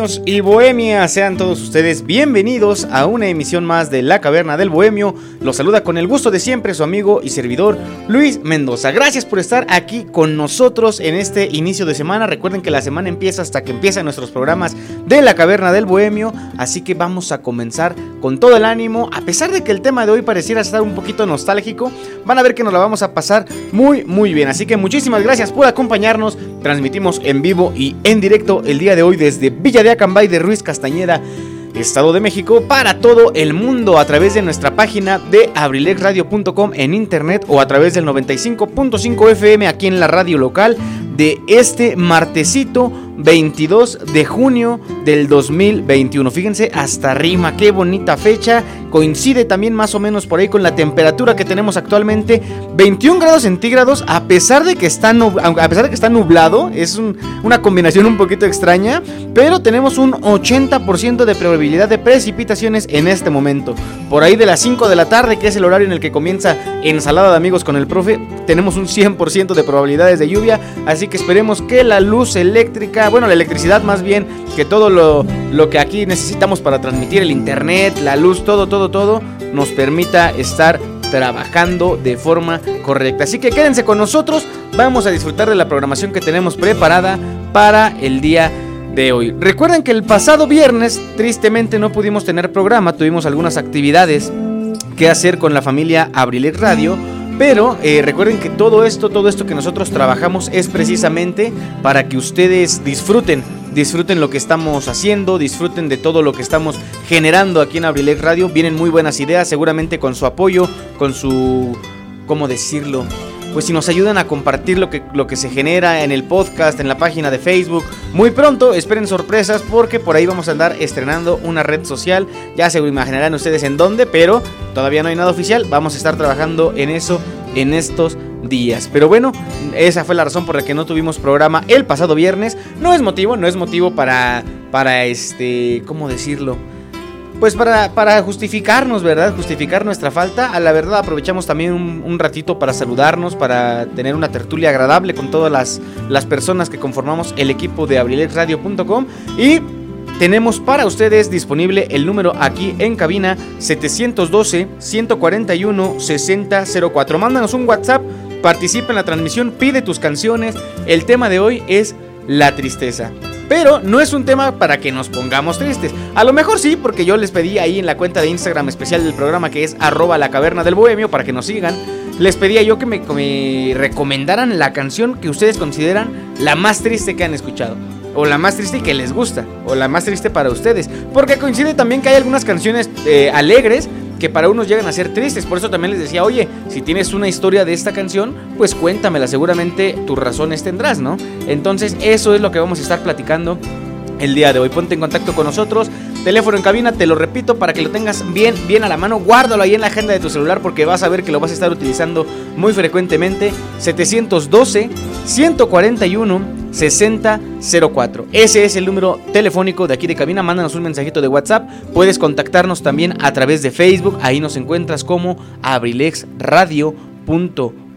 Y bohemias, sean todos ustedes bienvenidos a una emisión más de La Caverna del Bohemio. Los saluda con el gusto de siempre su amigo y servidor Luis Mendoza. Gracias por estar aquí con nosotros en este inicio de semana. Recuerden que la semana empieza hasta que empiezan nuestros programas de La Caverna del Bohemio, así que vamos a comenzar con todo el ánimo. A pesar de que el tema de hoy pareciera estar un poquito nostálgico, van a ver que nos la vamos a pasar muy muy bien. Así que muchísimas gracias por acompañarnos. Transmitimos en vivo y en directo el día de hoy desde Villa de Acambay de Ruiz Castañeda. Estado de México para todo el mundo a través de nuestra página de abrilexradio.com en internet o a través del 95.5 FM aquí en la radio local de este martesito 22 de junio del 2021. Fíjense, hasta rima, qué bonita fecha. Coincide también más o menos por ahí con la temperatura que tenemos actualmente, 21 grados centígrados, a pesar de que está, a pesar de que está nublado, es una combinación un poquito extraña, pero tenemos un 80% de probabilidad de precipitaciones en este momento. Por ahí de las 5 de la tarde, que es el horario en el que comienza ensalada de amigos con el profe, tenemos un 100% de probabilidades de lluvia, así que esperemos que la luz eléctrica bueno, la electricidad más bien, que todo lo, lo que aquí necesitamos para transmitir el internet, la luz, todo, todo, todo, nos permita estar trabajando de forma correcta. Así que quédense con nosotros, vamos a disfrutar de la programación que tenemos preparada para el día de hoy. Recuerden que el pasado viernes tristemente no pudimos tener programa, tuvimos algunas actividades que hacer con la familia Abrilex Radio pero eh, recuerden que todo esto, todo esto que nosotros trabajamos es precisamente para que ustedes disfruten, disfruten lo que estamos haciendo, disfruten de todo lo que estamos generando aquí en Abrilex Radio. Vienen muy buenas ideas, seguramente con su apoyo, con su, ¿cómo decirlo? Pues si nos ayudan a compartir lo que, lo que se genera en el podcast, en la página de Facebook. Muy pronto, esperen sorpresas porque por ahí vamos a andar estrenando una red social. Ya se imaginarán ustedes en dónde, pero todavía no hay nada oficial. Vamos a estar trabajando en eso en estos días. Pero bueno, esa fue la razón por la que no tuvimos programa el pasado viernes. No es motivo, no es motivo para, para este, ¿cómo decirlo? Pues para, justificarnos, ¿verdad? Justificar nuestra falta. A la verdad aprovechamos también un, ratito para saludarnos, para tener una tertulia agradable con todas las, las personas que conformamos el equipo de abrilexradio.com y tenemos para ustedes disponible el número aquí en cabina 712-141-6004. Mándanos un WhatsApp, participa en la transmisión, pide tus canciones. El tema de hoy es la tristeza. Pero no es un tema para que nos pongamos tristes. A lo mejor sí, porque yo les pedí ahí en la cuenta de Instagram especial del programa que es arroba la caverna del bohemio para que nos sigan. Les pedía yo que me, me recomendaran la canción que ustedes consideran la más triste que han escuchado o la más triste que les gusta, o la más triste para ustedes. Porque coincide también que hay algunas canciones eh, alegres que para unos llegan a ser tristes. Por eso también les decía, oye, si tienes una historia de esta canción, pues cuéntamela, seguramente tus razones tendrás, ¿no? Entonces eso es lo que vamos a estar platicando el día de hoy. Ponte en contacto con nosotros. Teléfono en cabina, te lo repito para que lo tengas bien, bien a la mano. Guárdalo ahí en la agenda de tu celular porque vas a ver que lo vas a estar utilizando muy frecuentemente. 712 141 6004. Ese es el número telefónico de aquí de cabina. Mándanos un mensajito de WhatsApp. Puedes contactarnos también a través de Facebook. Ahí nos encuentras como abrilexradio.com.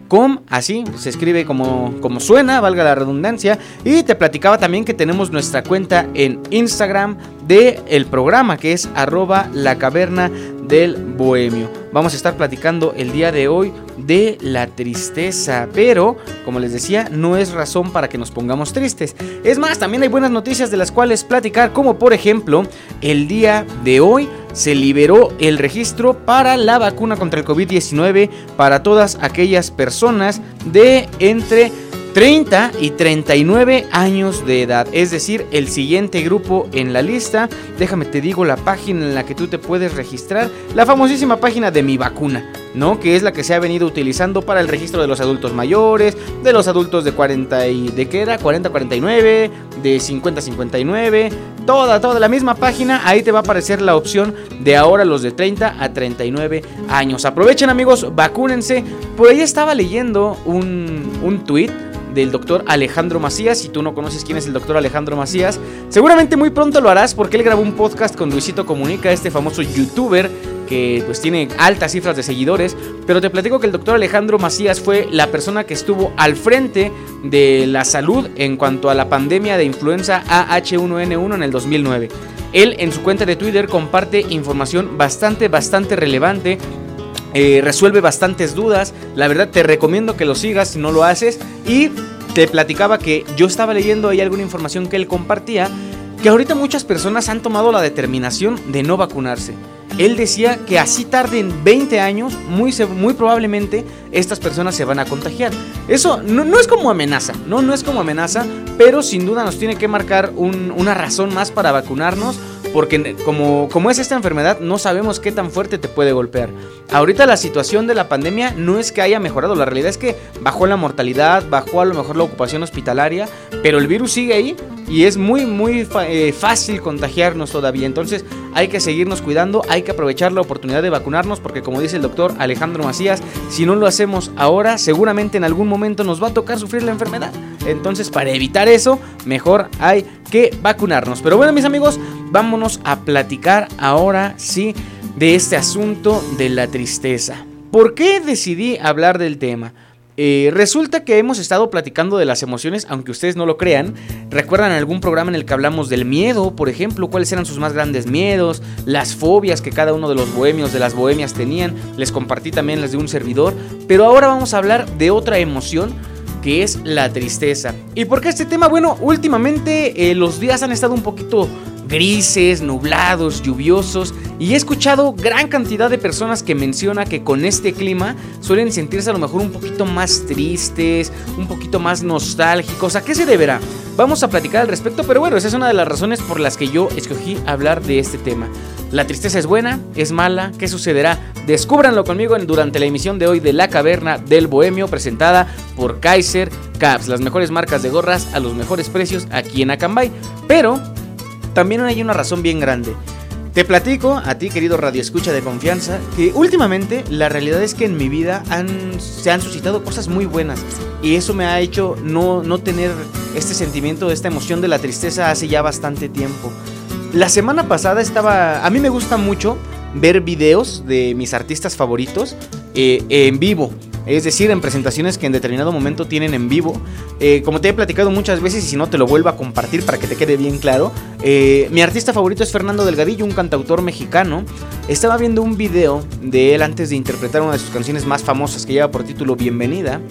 Así se escribe como, como suena, valga la redundancia. Y te platicaba también que tenemos nuestra cuenta en Instagram de el programa que es arroba la caverna del Bohemio. Vamos a estar platicando el día de hoy de la tristeza, pero como les decía, no es razón para que nos pongamos tristes. Es más, también hay buenas noticias de las cuales platicar, como por ejemplo, el día de hoy se liberó el registro para la vacuna contra el COVID-19 para todas aquellas personas de entre 30 y 39 años de edad, es decir, el siguiente grupo en la lista. Déjame te digo la página en la que tú te puedes registrar, la famosísima página de mi vacuna, ¿no? Que es la que se ha venido utilizando para el registro de los adultos mayores, de los adultos de 40 y de qué era, 40 49, de 50 59, toda toda la misma página, ahí te va a aparecer la opción de ahora los de 30 a 39 años. Aprovechen amigos, vacúnense. Por ahí estaba leyendo un un tweet del doctor Alejandro Macías. Si tú no conoces quién es el doctor Alejandro Macías, seguramente muy pronto lo harás porque él grabó un podcast con Luisito Comunica, este famoso youtuber que pues tiene altas cifras de seguidores, pero te platico que el doctor Alejandro Macías fue la persona que estuvo al frente de la salud en cuanto a la pandemia de influenza AH1N1 en el 2009. Él en su cuenta de Twitter comparte información bastante, bastante relevante eh, resuelve bastantes dudas. La verdad te recomiendo que lo sigas si no lo haces. Y te platicaba que yo estaba leyendo ahí alguna información que él compartía. Que ahorita muchas personas han tomado la determinación de no vacunarse. Él decía que así tarden 20 años, muy, muy probablemente estas personas se van a contagiar. Eso no, es como amenaza, no, no es como amenaza, pero sin duda nos tiene que marcar una razón más para vacunarnos porque como, como es esta enfermedad, no sabemos qué tan fuerte te puede golpear. Ahorita la situación de la pandemia no es que haya mejorado, la realidad es que bajó la mortalidad, bajó a lo mejor la ocupación hospitalaria, pero el virus sigue ahí y es muy, muy eh, fácil contagiarnos todavía. Entonces hay que seguirnos cuidando, hay que aprovechar la oportunidad de vacunarnos, porque como dice el doctor Alejandro Macías, si no lo hacemos ahora, seguramente en algún momento nos va a tocar sufrir la enfermedad. Entonces, para evitar eso, mejor hay que vacunarnos. Pero bueno, mis amigos, vámonos a platicar ahora sí de este asunto de la tristeza. ¿Por qué decidí hablar del tema? Eh, resulta que hemos estado platicando de las emociones, aunque ustedes no lo crean. ¿Recuerdan algún programa en el que hablamos del miedo, por ejemplo? ¿Cuáles eran sus más grandes miedos? Las fobias que cada uno de los bohemios, de las bohemias tenían. Les compartí también las de un servidor. Pero ahora vamos a hablar de otra emoción que es la tristeza. ¿Y por qué este tema? Bueno, últimamente eh, los días han estado un poquito grises, nublados, lluviosos y he escuchado gran cantidad de personas que menciona que con este clima suelen sentirse a lo mejor un poquito más tristes, un poquito más nostálgicos. ¿A qué se deberá? Vamos a platicar al respecto, pero bueno, esa es una de las razones por las que yo escogí hablar de este tema. ¿La tristeza es buena? ¿Es mala? ¿Qué sucederá? Descúbranlo conmigo durante la emisión de hoy de La Caverna del Bohemio, presentada por Kaiser Caps, las mejores marcas de gorras a los mejores precios aquí en Acambay. Pero también hay una razón bien grande. Te platico a ti, querido Radio Escucha de confianza, que últimamente la realidad es que en mi vida se han suscitado cosas muy buenas. Y eso me ha hecho no, no tener este sentimiento, esta emoción de la tristeza hace ya bastante tiempo. La semana pasada estaba. A mí me gusta mucho ver videos de mis artistas favoritos eh, en vivo. Es decir, en presentaciones que en determinado momento tienen en vivo. Eh, como te he platicado muchas veces y si no te lo vuelvo a compartir para que te quede bien claro. Eh, mi artista favorito es Fernando Delgadillo, un cantautor mexicano. Estaba viendo un video de él antes de interpretar una de sus canciones más famosas que lleva por título Bienvenida.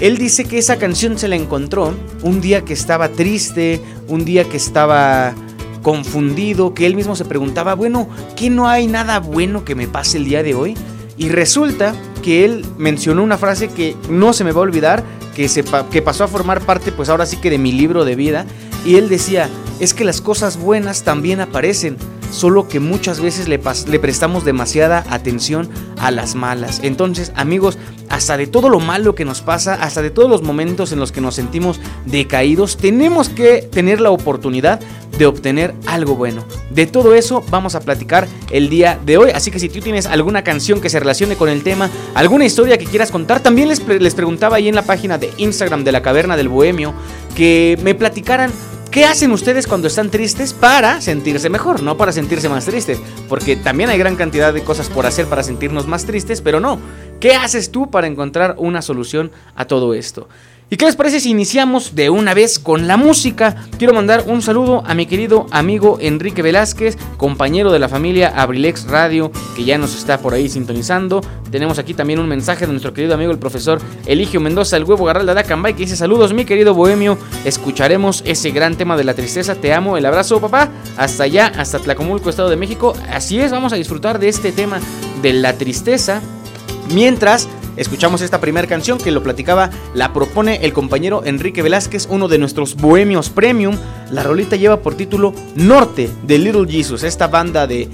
Él dice que esa canción se la encontró un día que estaba triste, un día que estaba confundido, que él mismo se preguntaba, bueno, ¿qué no hay nada bueno que me pase el día de hoy? Y resulta que él mencionó una frase que no se me va a olvidar, que, se, que pasó a formar parte pues ahora sí que de mi libro de vida, y él decía, es que las cosas buenas también aparecen, solo que muchas veces le, le, prestamos demasiada atención a las malas. Entonces, amigos, hasta de todo lo malo que nos pasa, hasta de todos los momentos en los que nos sentimos decaídos, tenemos que tener la oportunidad de obtener algo bueno. De todo eso vamos a platicar el día de hoy. Así que si tú tienes alguna canción que se relacione con el tema, alguna historia que quieras contar, también les, les preguntaba ahí en la página de Instagram de la Caverna del Bohemio que me platicaran ¿Qué hacen ustedes cuando están tristes para sentirse mejor? No para sentirse más tristes, porque también hay gran cantidad de cosas por hacer para sentirnos más tristes, pero no. ¿Qué haces tú para encontrar una solución a todo esto? ¿Y qué les parece si iniciamos de una vez con la música? Quiero mandar un saludo a mi querido amigo Enrique Velázquez, compañero de la familia Abrilex Radio, que ya nos está por ahí sintonizando. Tenemos aquí también un mensaje de nuestro querido amigo el profesor Eligio Mendoza, el huevo Garralda de Acambay, que dice saludos mi querido bohemio, escucharemos ese gran tema de la tristeza, te amo, el abrazo papá, hasta allá, hasta Tlacomulco, Estado de México. Así es, vamos a disfrutar de este tema de la tristeza. Mientras escuchamos esta primera canción que lo platicaba, la propone el compañero Enrique Velázquez, uno de nuestros bohemios premium. La rolita lleva por título Norte de Little Jesus, esta banda de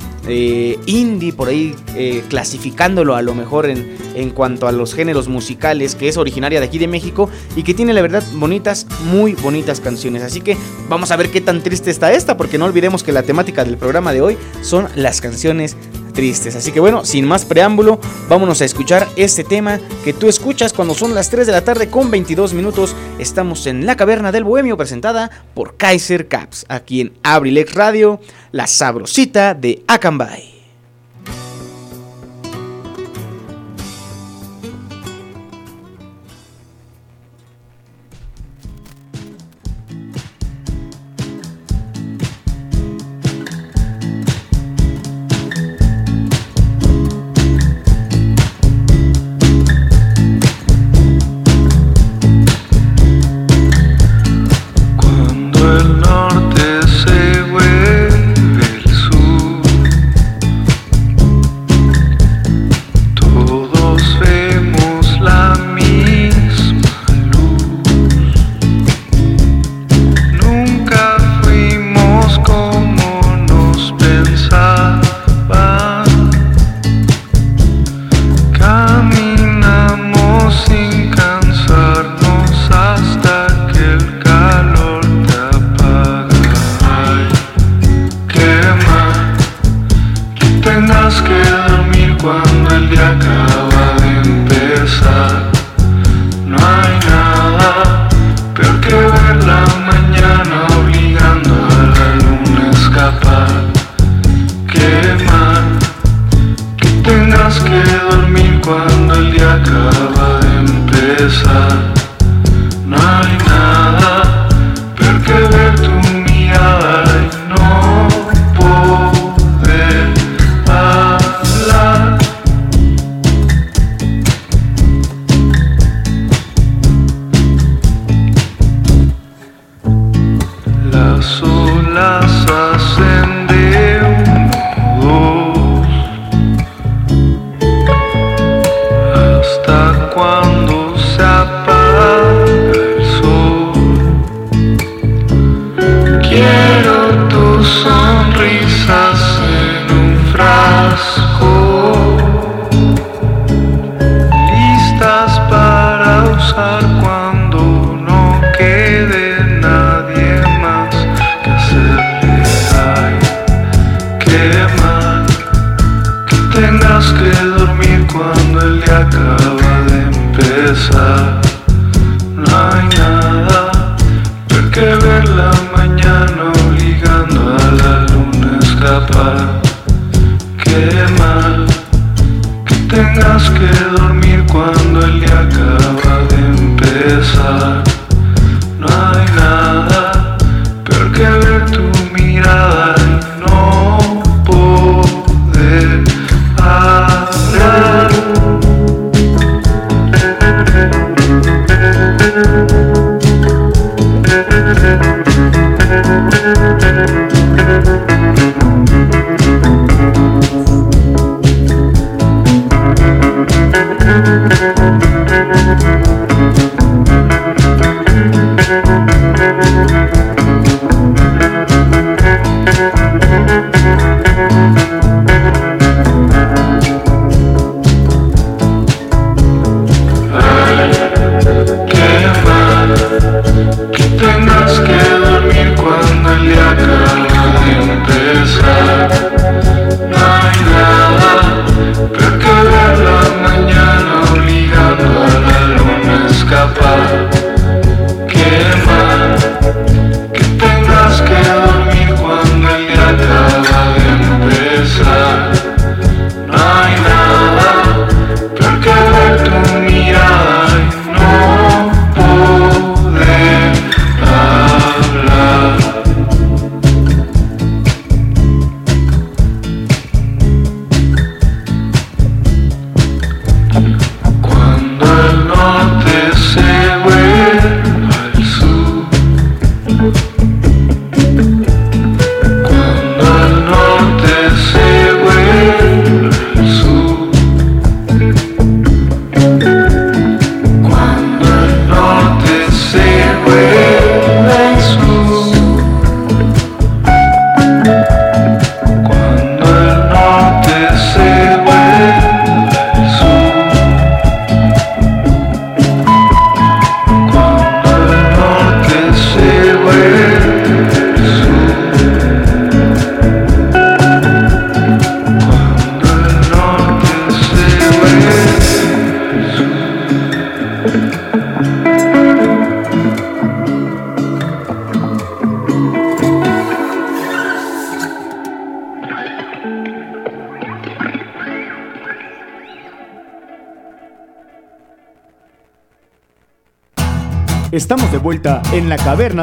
indie, por ahí eh, clasificándolo a lo mejor en, en cuanto a los géneros musicales, que es originaria de aquí de México y que tiene la verdad bonitas, muy bonitas canciones. Así que vamos a ver qué tan triste está esta, porque no olvidemos que la temática del programa de hoy son las canciones tristes. Así que bueno, sin más preámbulo, vámonos a escuchar este tema que tú escuchas cuando son las 3 de la tarde con 22 minutos. Estamos en la caverna del bohemio presentada por Kaiser Caps, aquí en Abrilex Radio, la sabrosita de Acambay.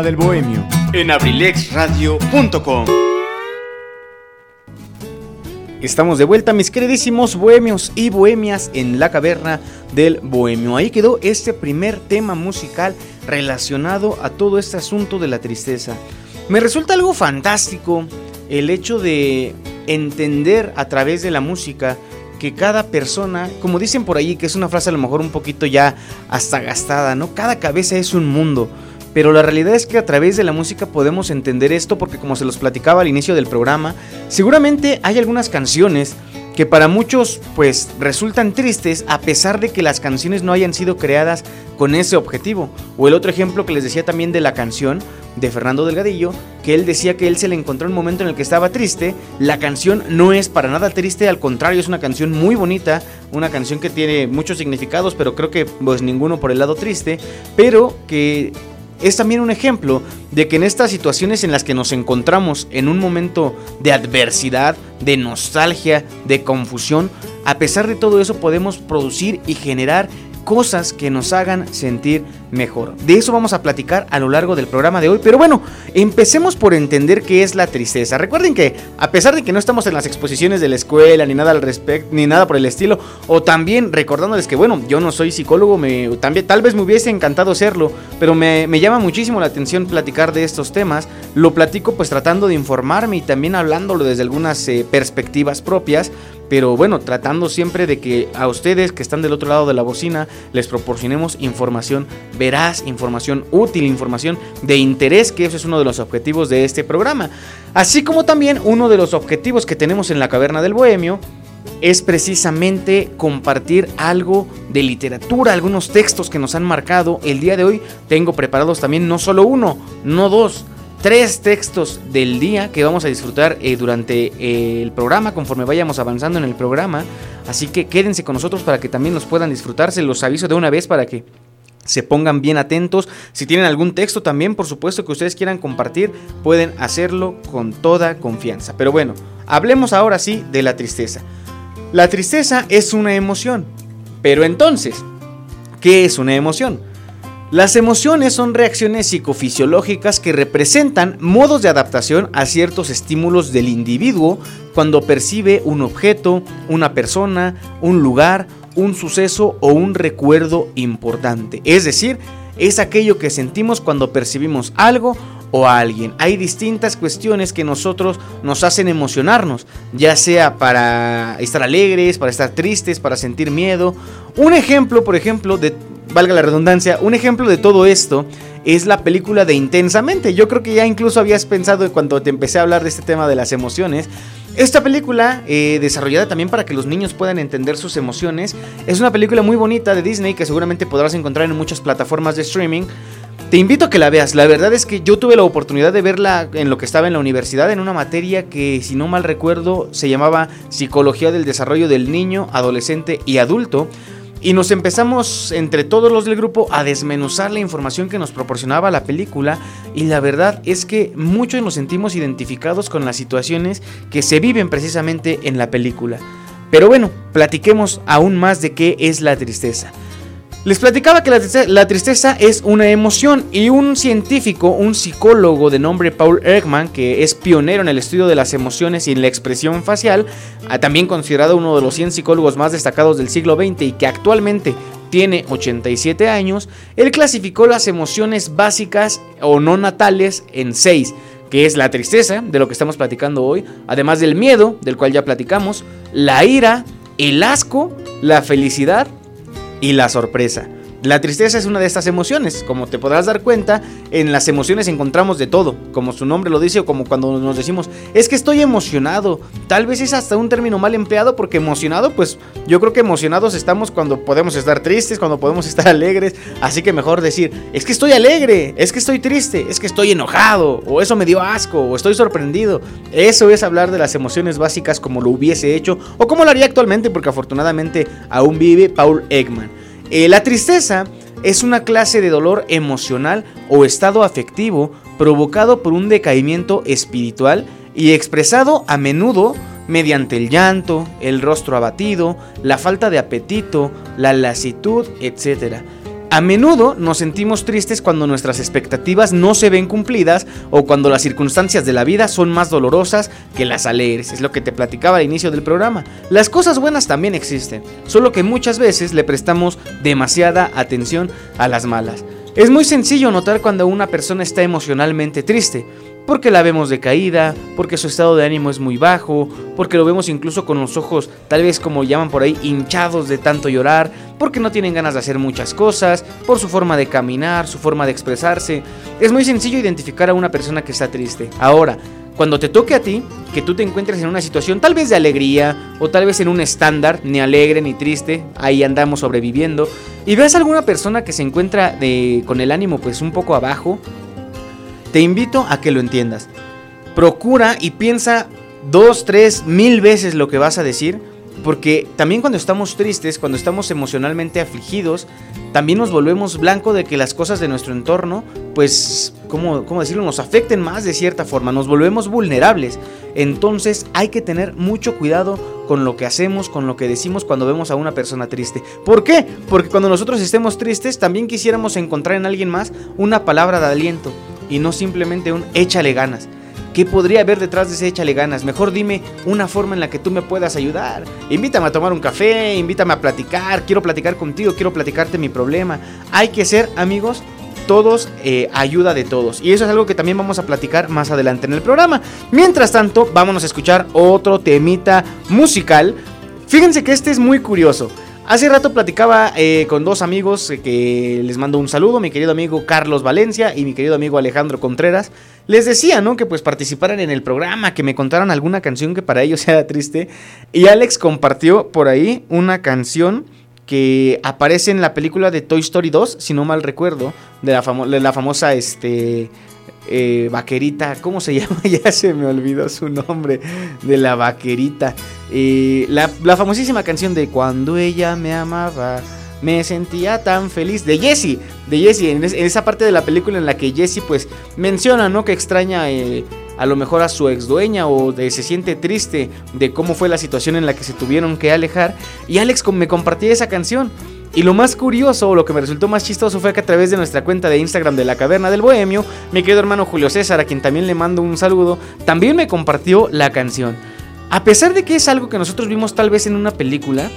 Del bohemio en abrilexradio.com. Estamos de vuelta, mis queridísimos bohemios y bohemias, en la caverna del bohemio. Ahí quedó este primer tema musical relacionado a todo este asunto de la tristeza. Me resulta algo fantástico el hecho de entender a través de la música que cada persona, como dicen por ahí, que es una frase a lo mejor un poquito ya hasta gastada, ¿no? Cada cabeza es un mundo. Pero la realidad es que a través de la música podemos entender esto porque como se los platicaba al inicio del programa, seguramente hay algunas canciones que para muchos pues resultan tristes a pesar de que las canciones no hayan sido creadas con ese objetivo. O el otro ejemplo que les decía también de la canción de Fernando Delgadillo, que él decía que él se le encontró en un momento en el que estaba triste. La canción no es para nada triste, al contrario, es una canción muy bonita, una canción que tiene muchos significados, pero creo que pues ninguno por el lado triste, pero que es también un ejemplo de que en estas situaciones en las que nos encontramos en un momento de adversidad, de nostalgia, de confusión, a pesar de todo eso podemos producir y generar cosas que nos hagan sentir mejor. De eso vamos a platicar a lo largo del programa de hoy. Pero bueno, empecemos por entender qué es la tristeza. Recuerden que a pesar de que no estamos en las exposiciones de la escuela ni nada al respecto, ni nada por el estilo, o también recordándoles que bueno, yo no soy psicólogo, me, también, tal vez me hubiese encantado serlo, pero me, me llama muchísimo la atención platicar de estos temas. Lo platico pues tratando de informarme y también hablándolo desde algunas eh, perspectivas propias pero bueno, tratando siempre de que a ustedes que están del otro lado de la bocina les proporcionemos información veraz, información útil, información de interés, que ese es uno de los objetivos de este programa. Así como también uno de los objetivos que tenemos en la Caverna del Bohemio es precisamente compartir algo de literatura, algunos textos que nos han marcado. El día de hoy tengo preparados también no solo uno, no dos, tres textos del día que vamos a disfrutar eh, durante eh, el programa, conforme vayamos avanzando en el programa. Así que quédense con nosotros para que también los puedan disfrutar. Se los aviso de una vez para que se pongan bien atentos. Si tienen algún texto también, por supuesto que ustedes quieran compartir, pueden hacerlo con toda confianza. Pero bueno, hablemos ahora sí de la tristeza. La tristeza es una emoción. Pero entonces, ¿qué es una emoción? Las emociones son reacciones psicofisiológicas que representan modos de adaptación a ciertos estímulos del individuo cuando percibe un objeto, una persona, un lugar, un suceso o un recuerdo importante. Es decir, es aquello que sentimos cuando percibimos algo o a alguien. Hay distintas cuestiones que nosotros nos hacen emocionarnos, ya sea para estar alegres, para estar tristes, para sentir miedo. Un ejemplo, por ejemplo, de valga la redundancia, un ejemplo de todo esto es la película de Intensamente. Yo creo que ya incluso habías pensado cuando te empecé a hablar de este tema de las emociones. Esta película, eh, desarrollada también para que los niños puedan entender sus emociones, es una película muy bonita de Disney que seguramente podrás encontrar en muchas plataformas de streaming. Te invito a que la veas. La verdad es que yo tuve la oportunidad de verla en lo que estaba en la universidad, en una materia que, si no mal recuerdo, se llamaba Psicología del Desarrollo del Niño, Adolescente y Adulto. Y nos empezamos entre todos los del grupo a desmenuzar la información que nos proporcionaba la película y la verdad es que muchos nos sentimos identificados con las situaciones que se viven precisamente en la película. Pero bueno, platiquemos aún más de qué es la tristeza. Les platicaba que la tristeza, es una emoción y un científico, un psicólogo de nombre Paul Ekman, que es pionero en el estudio de las emociones y en la expresión facial, también considerado uno de los 100 psicólogos más destacados del siglo XX y que actualmente tiene 87 años, él clasificó las emociones básicas o no natales en 6, que es la tristeza, de lo que estamos platicando hoy, además del miedo, del cual ya platicamos, la ira, el asco, la felicidad, y la sorpresa. La tristeza es una de estas emociones, como te podrás dar cuenta, en las emociones encontramos de todo, como su nombre lo dice o como cuando nos decimos, es que estoy emocionado, tal vez es hasta un término mal empleado porque emocionado, pues yo creo que emocionados estamos cuando podemos estar tristes, cuando podemos estar alegres, así que mejor decir, es que estoy alegre, es que estoy triste, es que estoy enojado, o eso me dio asco, o estoy sorprendido. Eso es hablar de las emociones básicas como lo hubiese hecho o como lo haría actualmente porque afortunadamente aún vive Paul Ekman. Eh, la tristeza es una clase de dolor emocional o estado afectivo provocado por un decaimiento espiritual y expresado a menudo mediante el llanto, el rostro abatido, la falta de apetito, la lasitud, etc. A menudo nos sentimos tristes cuando nuestras expectativas no se ven cumplidas o cuando las circunstancias de la vida son más dolorosas que las alegres. Es lo que te platicaba al inicio del programa. Las cosas buenas también existen, solo que muchas veces le prestamos demasiada atención a las malas. Es muy sencillo notar cuando una persona está emocionalmente triste porque la vemos decaída, porque su estado de ánimo es muy bajo, porque lo vemos incluso con los ojos tal vez como llaman por ahí hinchados de tanto llorar, porque no tienen ganas de hacer muchas cosas, por su forma de caminar, su forma de expresarse. Es muy sencillo identificar a una persona que está triste. Ahora, cuando te toque a ti, que tú te encuentres en una situación tal vez de alegría o tal vez en un estándar, ni alegre ni triste, ahí andamos sobreviviendo, y veas a alguna persona que se encuentra con el ánimo pues un poco abajo, te invito a que lo entiendas. Procura y piensa dos, tres, mil veces lo que vas a decir. Porque también cuando estamos tristes, cuando estamos emocionalmente afligidos, también nos volvemos blanco de que las cosas de nuestro entorno, pues, ¿cómo, ¿cómo, decirlo?, nos afecten más de cierta forma, nos volvemos vulnerables. Entonces hay que tener mucho cuidado con lo que hacemos, con lo que decimos cuando vemos a una persona triste. ¿Por qué? Porque cuando nosotros estemos tristes, también quisiéramos encontrar en alguien más una palabra de aliento y no simplemente un échale ganas. ¿Qué podría haber detrás de ese échale ganas? Mejor dime una forma en la que tú me puedas ayudar. Invítame a tomar un café, invítame a platicar, quiero platicar contigo, quiero platicarte mi problema. Hay que ser, amigos, todos eh, ayuda de todos. Y eso es algo que también vamos a platicar más adelante en el programa. Mientras tanto, vámonos a escuchar otro temita musical. Fíjense que este es muy curioso. Hace rato platicaba eh, con dos amigos eh, que les mando un saludo, mi querido amigo Carlos Valencia y mi querido amigo Alejandro Contreras. Les decía, ¿no? Que pues participaran en el programa, que me contaran alguna canción que para ellos sea triste. Y Alex compartió por ahí una canción que aparece en la película de Toy Story 2, si no mal recuerdo, de la, de la famosa este, eh, vaquerita, ¿cómo se llama? ya se me olvidó su nombre, de la vaquerita. Eh, la, famosísima canción de Cuando ella me amaba, me sentía tan feliz, de Jessie, de Jessie, en, esa parte de la película en la que Jessie pues menciona, ¿no? Que extraña eh, a lo mejor a su ex dueña o se siente triste de cómo fue la situación en la que se tuvieron que alejar. Y Alex me compartía esa canción. Y lo más curioso, o lo que me resultó más chistoso, fue que a través de nuestra cuenta de Instagram de la Caverna del Bohemio, mi querido hermano Julio César, a quien también le mando un saludo, también me compartió la canción. A pesar de que es algo que nosotros vimos tal vez en una película,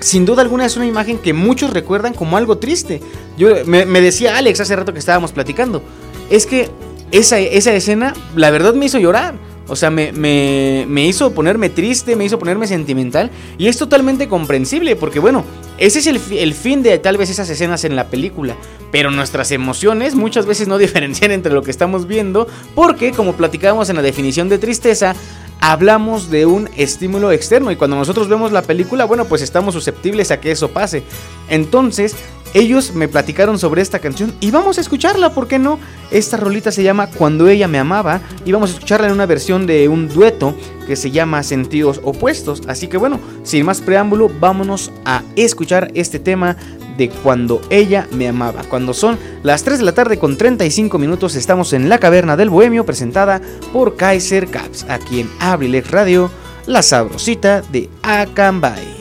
sin duda alguna es una imagen que muchos recuerdan como algo triste. Yo me, decía Alex hace rato que estábamos platicando, es que esa, esa escena, la verdad me hizo llorar. O sea, me, me, hizo ponerme triste, me hizo ponerme sentimental. Y es totalmente comprensible, porque bueno, ese es el, el, fin de tal vez esas escenas en la película. Pero nuestras emociones muchas veces no diferencian entre lo que estamos viendo, porque como platicábamos en la definición de tristeza, hablamos de un estímulo externo y cuando nosotros vemos la película, bueno, pues estamos susceptibles a que eso pase. Entonces, ellos me platicaron sobre esta canción y vamos a escucharla, ¿por qué no? Esta rolita se llama Cuando ella me amaba y vamos a escucharla en una versión de un dueto que se llama Sentidos Opuestos. Así que bueno, sin más preámbulo, vámonos a escuchar este tema de Cuando ella me amaba. Cuando son las 3 de la tarde con 35 minutos estamos en la caverna del Bohemio presentada por Kaiser Caps, aquí en Abrilex Radio, la sabrosita de Acambay.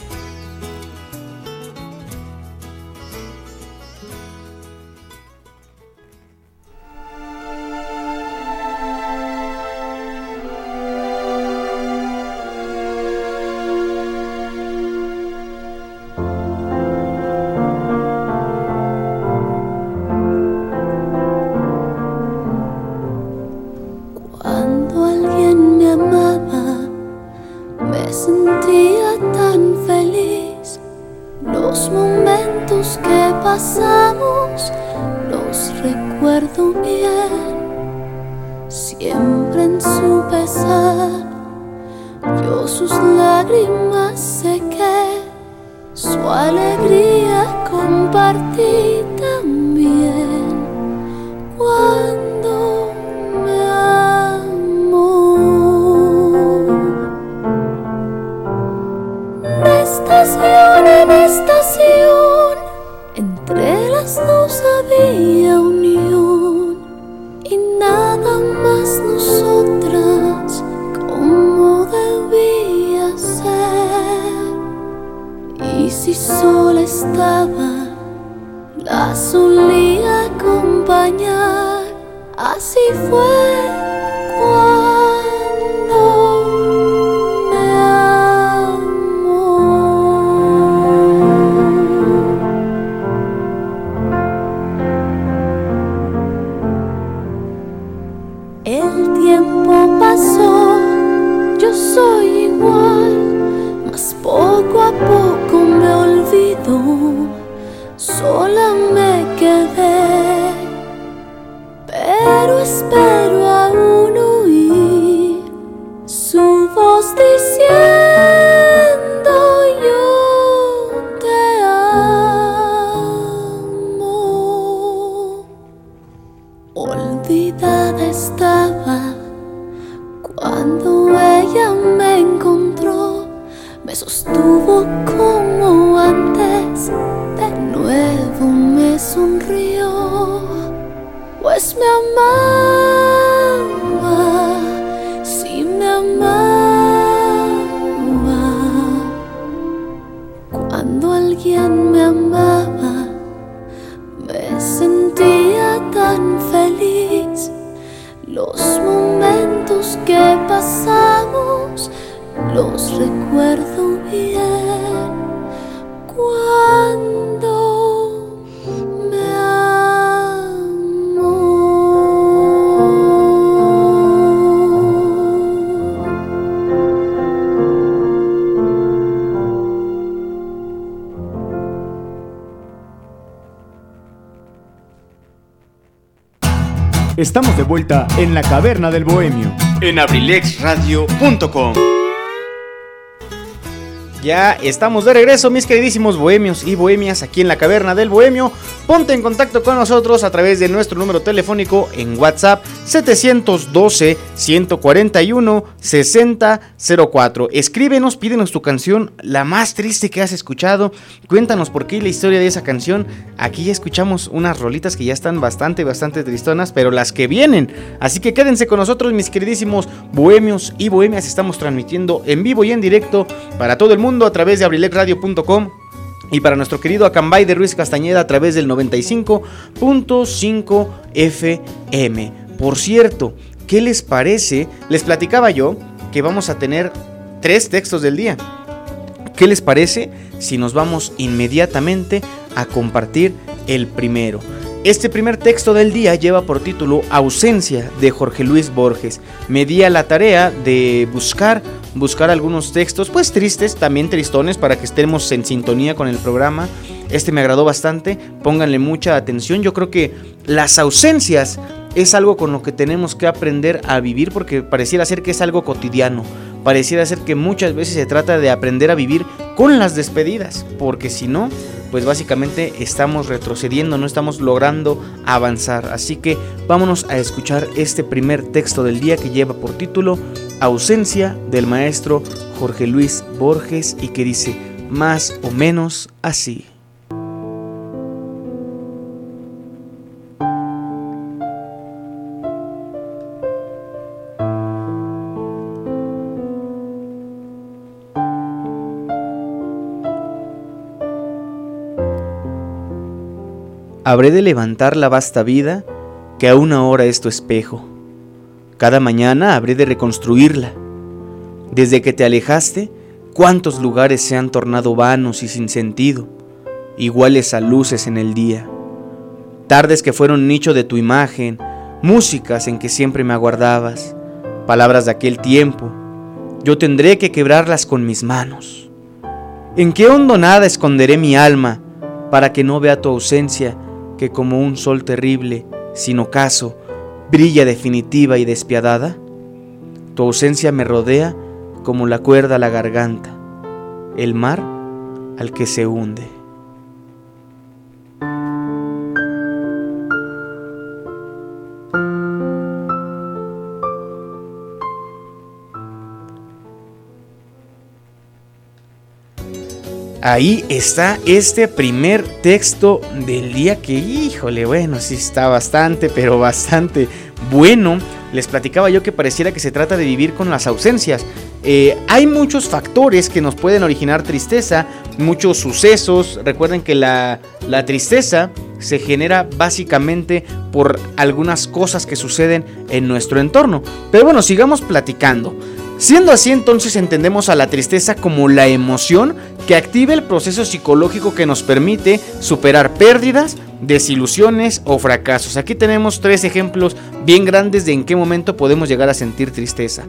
Estamos de vuelta en la caverna del bohemio. En abrilexradio.com. Ya estamos de regreso, mis queridísimos bohemios y bohemias, aquí en la caverna del bohemio. Ponte en contacto con nosotros a través de nuestro número telefónico en WhatsApp 712-141-6004. Escríbenos, pídenos tu canción, la más triste que has escuchado. Cuéntanos por qué y la historia de esa canción. Aquí ya escuchamos unas rolitas que ya están bastante, bastante tristonas, pero las que vienen. Así que quédense con nosotros, mis queridísimos bohemios y bohemias. Estamos transmitiendo en vivo y en directo para todo el mundo a través de abrilexradio.com. Y para nuestro querido Acambay de Ruiz Castañeda a través del 95.5 FM. Por cierto, ¿qué les parece? Les platicaba yo que vamos a tener tres textos del día. ¿Qué les parece si nos vamos inmediatamente a compartir el primero? Este primer texto del día lleva por título Ausencia de Jorge Luis Borges. Me di a la tarea de buscar, buscar algunos textos, pues tristes, también tristones, para que estemos en sintonía con el programa. Este me agradó bastante, pónganle mucha atención. Yo creo que las ausencias es algo con lo que tenemos que aprender a vivir porque pareciera ser que es algo cotidiano. Pareciera ser que muchas veces se trata de aprender a vivir con las despedidas, porque si no, pues básicamente estamos retrocediendo, no estamos logrando avanzar. Así que vámonos a escuchar este primer texto del día que lleva por título Ausencia del maestro Jorge Luis Borges y que dice más o menos así. Habré de levantar la vasta vida que aún ahora es tu espejo. Cada mañana habré de reconstruirla. Desde que te alejaste, cuántos lugares se han tornado vanos y sin sentido, iguales a luces en el día. Tardes que fueron nicho de tu imagen, músicas en que siempre me aguardabas, palabras de aquel tiempo. Yo tendré que quebrarlas con mis manos. ¿En qué hondonada esconderé mi alma para que no vea tu ausencia que como un sol terrible, sin ocaso, brilla definitiva y despiadada? Tu ausencia me rodea como la cuerda a la garganta, el mar al que se hunde. Ahí está este primer texto del día que, híjole, bueno, sí está bastante, pero bastante bueno. Les platicaba yo que pareciera que se trata de vivir con las ausencias. Eh, hay muchos factores que nos pueden originar tristeza, muchos sucesos. Recuerden que la, la tristeza se genera básicamente por algunas cosas que suceden en nuestro entorno. Pero bueno, sigamos platicando. Siendo así, entonces entendemos a la tristeza como la emoción que activa el proceso psicológico que nos permite superar pérdidas, desilusiones o fracasos. Aquí tenemos tres ejemplos bien grandes de en qué momento podemos llegar a sentir tristeza.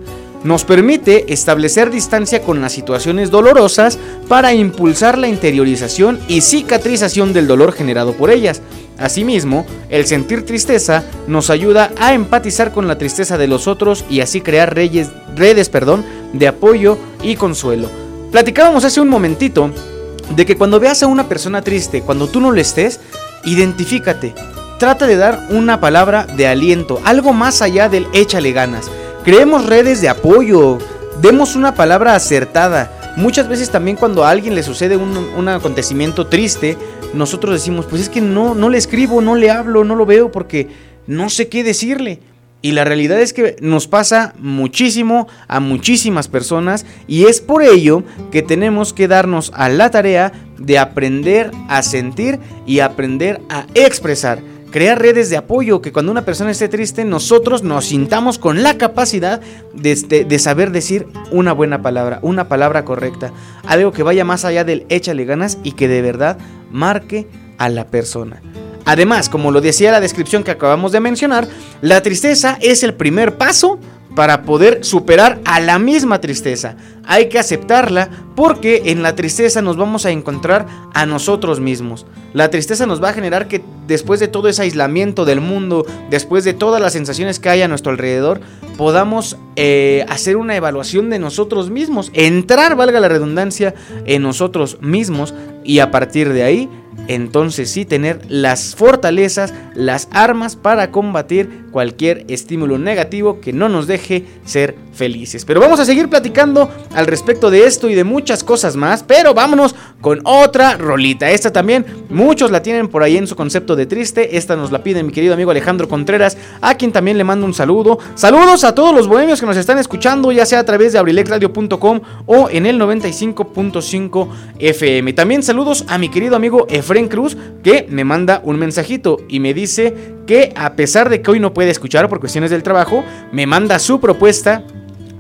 Nos permite establecer distancia con las situaciones dolorosas para impulsar la interiorización y cicatrización del dolor generado por ellas. Asimismo, el sentir tristeza nos ayuda a empatizar con la tristeza de los otros y así crear redes perdón, de apoyo y consuelo. Platicábamos hace un momentito de que cuando veas a una persona triste, cuando tú no le estés, identifícate. Trata de dar una palabra de aliento, algo más allá del échale ganas. Creemos redes de apoyo, demos una palabra acertada. Muchas veces también cuando a alguien le sucede un, un acontecimiento triste, nosotros decimos, pues es que no, no le escribo, no le hablo, no lo veo porque no sé qué decirle. Y la realidad es que nos pasa muchísimo a muchísimas personas y es por ello que tenemos que darnos a la tarea de aprender a sentir y aprender a expresar. Crear redes de apoyo, que cuando una persona esté triste nosotros nos sintamos con la capacidad de, de, de saber decir una buena palabra, una palabra correcta, algo que vaya más allá del échale ganas y que de verdad marque a la persona. Además, como lo decía la descripción que acabamos de mencionar, la tristeza es el primer paso para poder superar a la misma tristeza. Hay que aceptarla porque en la tristeza nos vamos a encontrar a nosotros mismos. La tristeza nos va a generar que después de todo ese aislamiento del mundo, después de todas las sensaciones que hay a nuestro alrededor, podamos eh, hacer una evaluación de nosotros mismos, entrar, valga la redundancia, en nosotros mismos y a partir de ahí entonces sí tener las fortalezas, las armas para combatir cualquier estímulo negativo que no nos deje ser felices. Pero vamos a seguir platicando al respecto de esto y de muchas cosas más, pero vámonos con otra rolita. Esta también muchos la tienen por ahí en su concepto de triste, esta nos la pide mi querido amigo Alejandro Contreras, a quien también le mando un saludo. Saludos a todos los bohemios que nos están escuchando, ya sea a través de abrilexradio.com o en el 95.5 FM. También saludos a mi querido amigo Efren Cruz, que me manda un mensajito y me dice que a pesar de que hoy no puede escuchar por cuestiones del trabajo, me manda su propuesta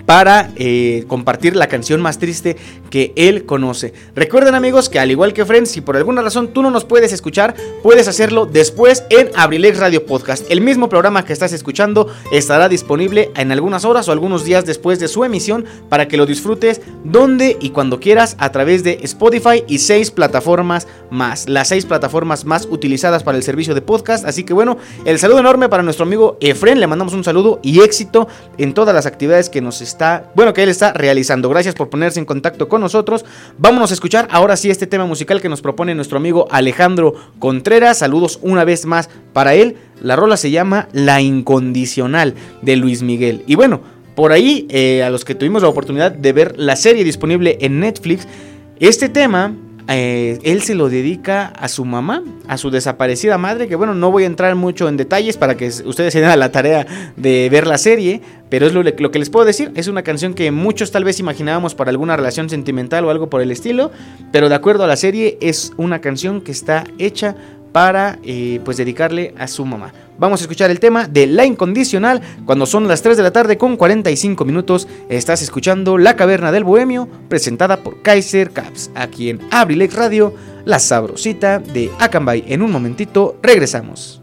para eh, compartir la canción más triste que él conoce. Recuerden amigos que al igual que Friends, si por alguna razón tú no nos puedes escuchar, puedes hacerlo después en Abrilex Radio Podcast. El mismo programa que estás escuchando estará disponible en algunas horas o algunos días después de su emisión para que lo disfrutes donde y cuando quieras a través de Spotify y seis plataformas más. Las seis plataformas más utilizadas para el servicio de podcast. Así que bueno, el saludo enorme para nuestro amigo Efren. Le mandamos un saludo y éxito en todas las actividades que nos está bueno, que él está realizando. Gracias por ponerse en contacto con nosotros. Vámonos a escuchar ahora sí este tema musical que nos propone nuestro amigo Alejandro Contreras. Saludos una vez más para él. La rola se llama La Incondicional de Luis Miguel. Y bueno, por ahí, eh, a los que tuvimos la oportunidad de ver la serie disponible en Netflix, este tema eh, él se lo dedica a su mamá, a su desaparecida madre, que bueno, no voy a entrar mucho en detalles para que ustedes se den a la tarea de ver la serie, pero es lo, lo, que les puedo decir, es una canción que muchos tal vez imaginábamos para alguna relación sentimental o algo por el estilo, pero de acuerdo a la serie es una canción que está hecha para eh, pues dedicarle a su mamá. Vamos a escuchar el tema de La Incondicional cuando son las 3 de la tarde con 45 minutos. Estás escuchando La Caverna del Bohemio presentada por Kaiser Caps aquí en Abrilex Radio, la sabrosita de Acambay. En un momentito regresamos.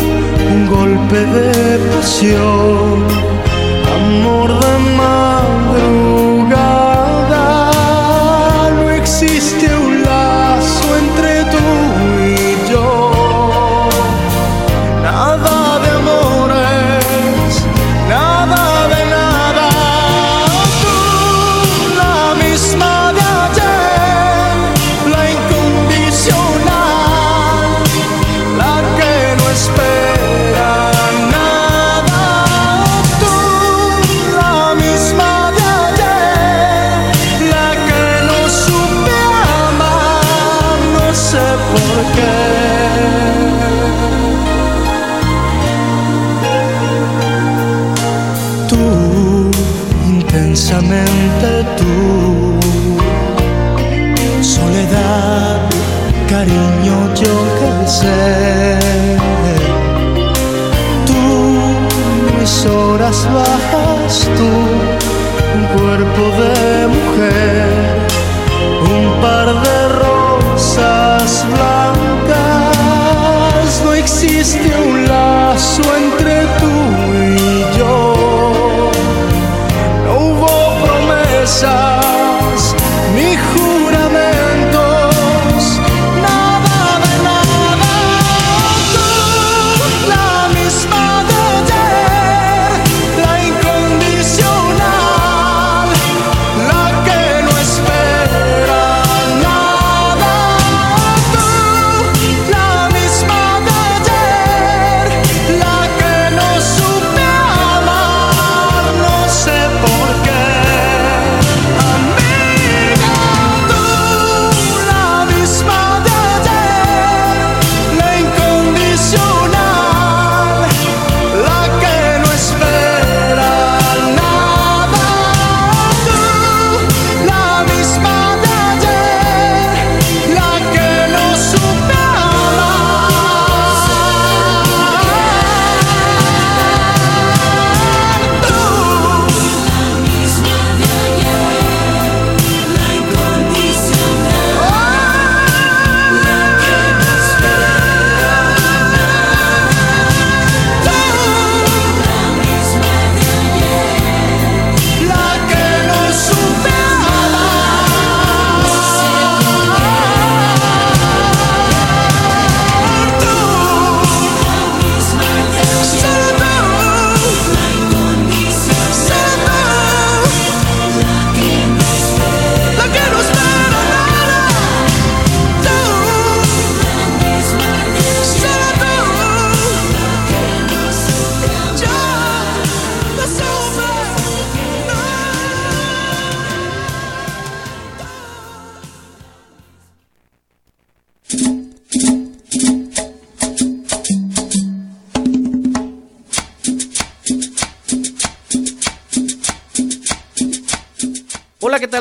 un golpe de pasión, amor de madrugada.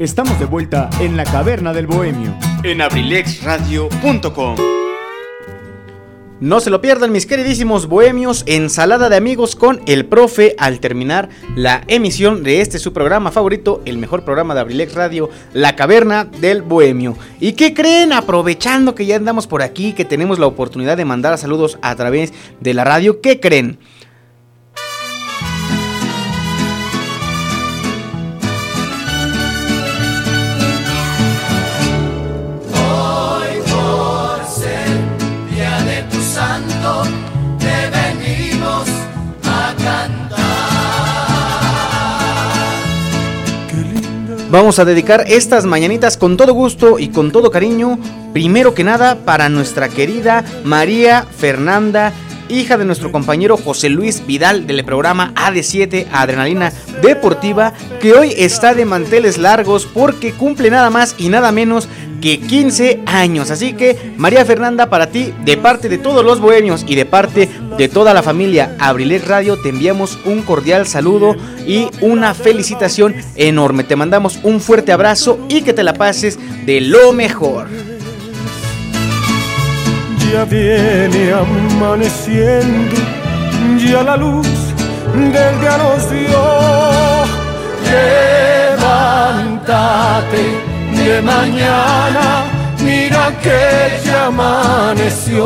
Estamos de vuelta en la caverna del bohemio. En abrilexradio.com. No se lo pierdan mis queridísimos bohemios, ensalada de amigos con el profe al terminar la emisión de este su programa favorito, el mejor programa de Abrilex Radio, La Caverna del Bohemio. ¿Y qué creen? Aprovechando que ya andamos por aquí, que tenemos la oportunidad de mandar saludos a través de la radio, ¿qué creen? Vamos a dedicar estas mañanitas con todo gusto y con todo cariño, primero que nada para nuestra querida María Fernanda hija de nuestro compañero José Luis Vidal del programa AD7 Adrenalina Deportiva, que hoy está de manteles largos porque cumple nada más y nada menos que 15 años. Así que, María Fernanda, para ti, de parte de todos los bohemios y de parte de toda la familia Abrilex Radio, te enviamos un cordial saludo y una felicitación enorme. Te mandamos un fuerte abrazo y que te la pases de lo mejor ya viene amaneciendo, ya la luz del día nos dio. Levántate de mañana, mira que ya amaneció.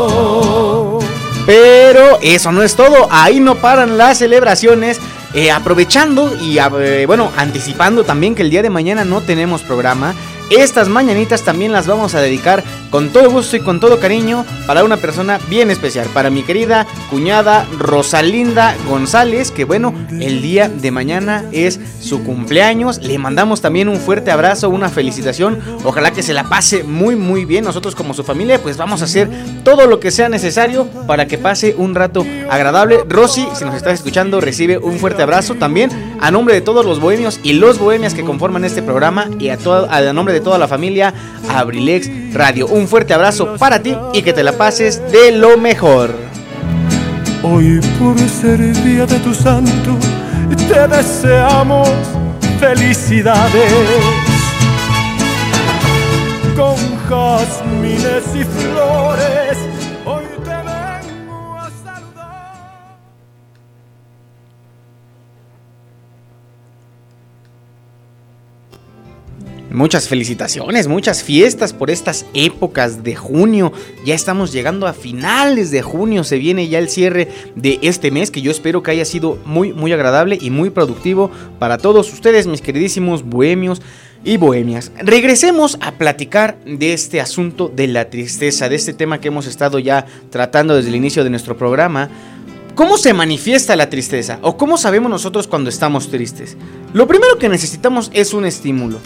Pero eso no es todo, ahí no paran las celebraciones. Eh, aprovechando y eh, bueno, anticipando también que el día de mañana no tenemos programa, estas mañanitas también las vamos a dedicar con todo gusto y con todo cariño para una persona bien especial, para mi querida cuñada Rosalinda González, que bueno, el día de mañana es su cumpleaños. Le mandamos también un fuerte abrazo, una felicitación. Ojalá que se la pase muy muy bien. Nosotros como su familia pues vamos a hacer todo lo que sea necesario para que pase un rato agradable. Rosy, si nos estás escuchando, recibe un fuerte abrazo también a nombre de todos los bohemios y los bohemias que conforman este programa y a, todo, a nombre de toda la familia Abrilex Radio. Un fuerte abrazo para ti y que te la pases de lo mejor. Hoy por ser día de tu santo, te deseamos felicidades. Con jazmines y flores Muchas felicitaciones, muchas fiestas por estas épocas de junio. Ya estamos llegando a finales de junio, se viene ya el cierre de este mes que yo espero que haya sido muy muy agradable y muy productivo para todos ustedes, mis queridísimos bohemios y bohemias. Regresemos a platicar de este asunto de la tristeza, de este tema que hemos estado ya tratando desde el inicio de nuestro programa. ¿Cómo se manifiesta la tristeza? ¿O cómo sabemos nosotros cuando estamos tristes? Lo primero que necesitamos es un estímulo.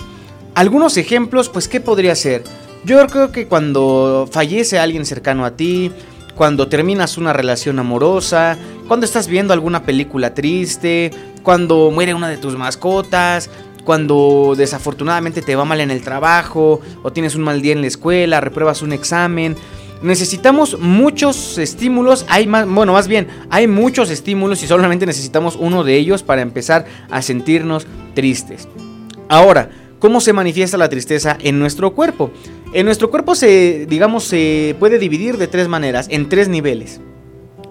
Algunos ejemplos, pues, ¿qué podría ser? Yo creo que cuando fallece alguien cercano a ti, cuando terminas una relación amorosa, cuando estás viendo alguna película triste, cuando muere una de tus mascotas, cuando desafortunadamente te va mal en el trabajo o tienes un mal día en la escuela, repruebas un examen. Necesitamos muchos estímulos, hay más, bueno, más bien, hay muchos estímulos y solamente necesitamos uno de ellos para empezar a sentirnos tristes. Ahora, ¿Cómo se manifiesta la tristeza en nuestro cuerpo? En nuestro cuerpo se, digamos, se puede dividir de tres maneras, en tres niveles.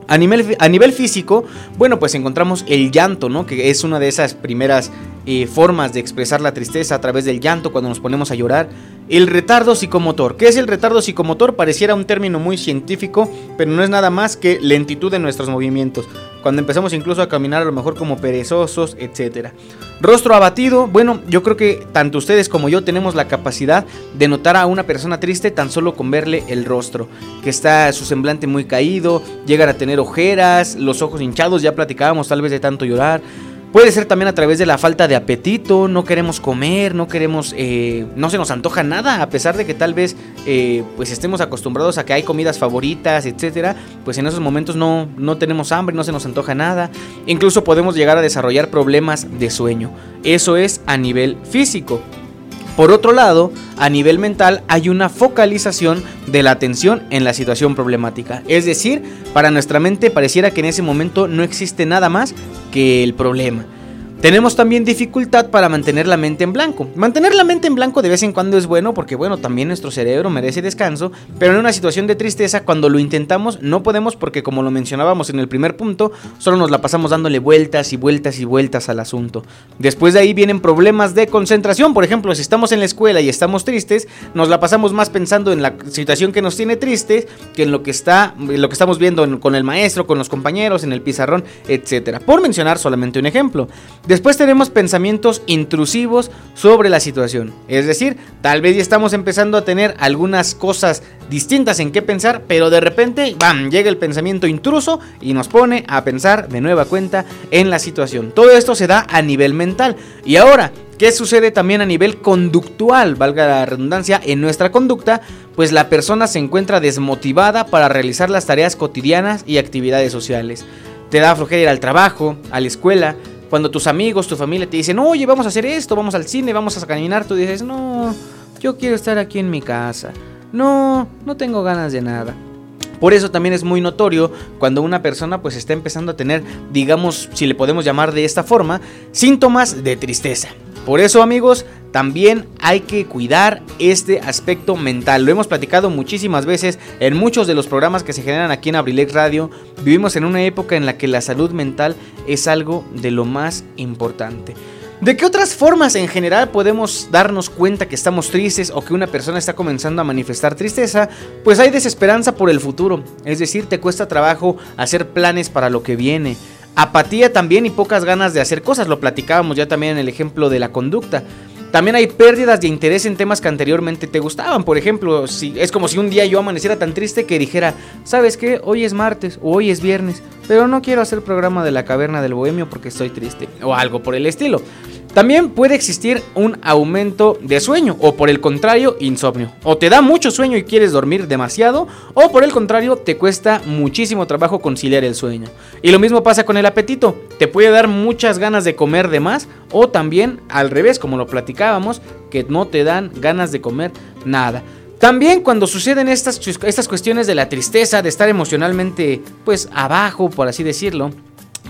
A nivel, a nivel, físico, bueno, pues encontramos el llanto, ¿no? Que es una de esas primeras eh, formas de expresar la tristeza a través del llanto cuando nos ponemos a llorar. El retardo psicomotor. ¿Qué es el retardo psicomotor? Pareciera un término muy científico, pero no es nada más que lentitud en nuestros movimientos. Cuando empezamos incluso a caminar a lo mejor como perezosos, etc. Rostro abatido. Bueno, yo creo que tanto ustedes como yo tenemos la capacidad de notar a una persona triste tan solo con verle el rostro. Que está su semblante muy caído, llegan a tener ojeras, los ojos hinchados, ya platicábamos tal vez de tanto llorar. Puede ser también a través de la falta de apetito, no queremos comer, no queremos, eh, no se nos antoja nada, a pesar de que tal vez eh, pues estemos acostumbrados a que hay comidas favoritas, etcétera, pues en esos momentos no, no tenemos hambre, no se nos antoja nada. Incluso podemos llegar a desarrollar problemas de sueño. Eso es a nivel físico. Por otro lado, a nivel mental hay una focalización de la atención en la situación problemática. Es decir, para nuestra mente pareciera que en ese momento no existe nada más que el problema. Tenemos también dificultad para mantener la mente en blanco. Mantener la mente en blanco de vez en cuando es bueno porque bueno, también nuestro cerebro merece descanso, pero en una situación de tristeza cuando lo intentamos no podemos porque como lo mencionábamos en el primer punto, solo nos la pasamos dándole vueltas y vueltas y vueltas al asunto. Después de ahí vienen problemas de concentración, por ejemplo, si estamos en la escuela y estamos tristes, nos la pasamos más pensando en la situación que nos tiene tristes que en lo que está lo que estamos viendo con el maestro, con los compañeros, en el pizarrón, etcétera. Por mencionar solamente un ejemplo. Después tenemos pensamientos intrusivos sobre la situación. Es decir, tal vez ya estamos empezando a tener algunas cosas distintas en qué pensar, pero de repente, ¡bam!, llega el pensamiento intruso y nos pone a pensar de nueva cuenta en la situación. Todo esto se da a nivel mental. Y ahora, ¿Qué sucede también a nivel conductual? Valga la redundancia, en nuestra conducta, pues la persona se encuentra desmotivada para realizar las tareas cotidianas y actividades sociales. Te da flojera ir al trabajo, a la escuela, cuando tus amigos, tu familia te dicen, oye, vamos a hacer esto, vamos al cine, vamos a caminar, tú dices, no, yo quiero estar aquí en mi casa. No, no tengo ganas de nada. Por eso también es muy notorio cuando una persona pues está empezando a tener, digamos, si le podemos llamar de esta forma, síntomas de tristeza. Por eso amigos, también hay que cuidar este aspecto mental. Lo hemos platicado muchísimas veces en muchos de los programas que se generan aquí en Abrilex Radio. Vivimos en una época en la que la salud mental es algo de lo más importante. ¿De qué otras formas en general podemos darnos cuenta que estamos tristes o que una persona está comenzando a manifestar tristeza? Pues hay desesperanza por el futuro, es decir, te cuesta trabajo hacer planes para lo que viene. Apatía también y pocas ganas de hacer cosas, lo platicábamos ya también en el ejemplo de la conducta. También hay pérdidas de interés en temas que anteriormente te gustaban. Por ejemplo, si, es como si un día yo amaneciera tan triste que dijera, ¿sabes qué? Hoy es martes o hoy es viernes, pero no quiero hacer programa de la caverna del bohemio porque estoy triste. O algo por el estilo. También puede existir un aumento de sueño o por el contrario insomnio. O te da mucho sueño y quieres dormir demasiado o por el contrario te cuesta muchísimo trabajo conciliar el sueño. Y lo mismo pasa con el apetito. Te puede dar muchas ganas de comer de más o también al revés como lo platicábamos que no te dan ganas de comer nada. También cuando suceden estas, estas cuestiones de la tristeza, de estar emocionalmente pues abajo por así decirlo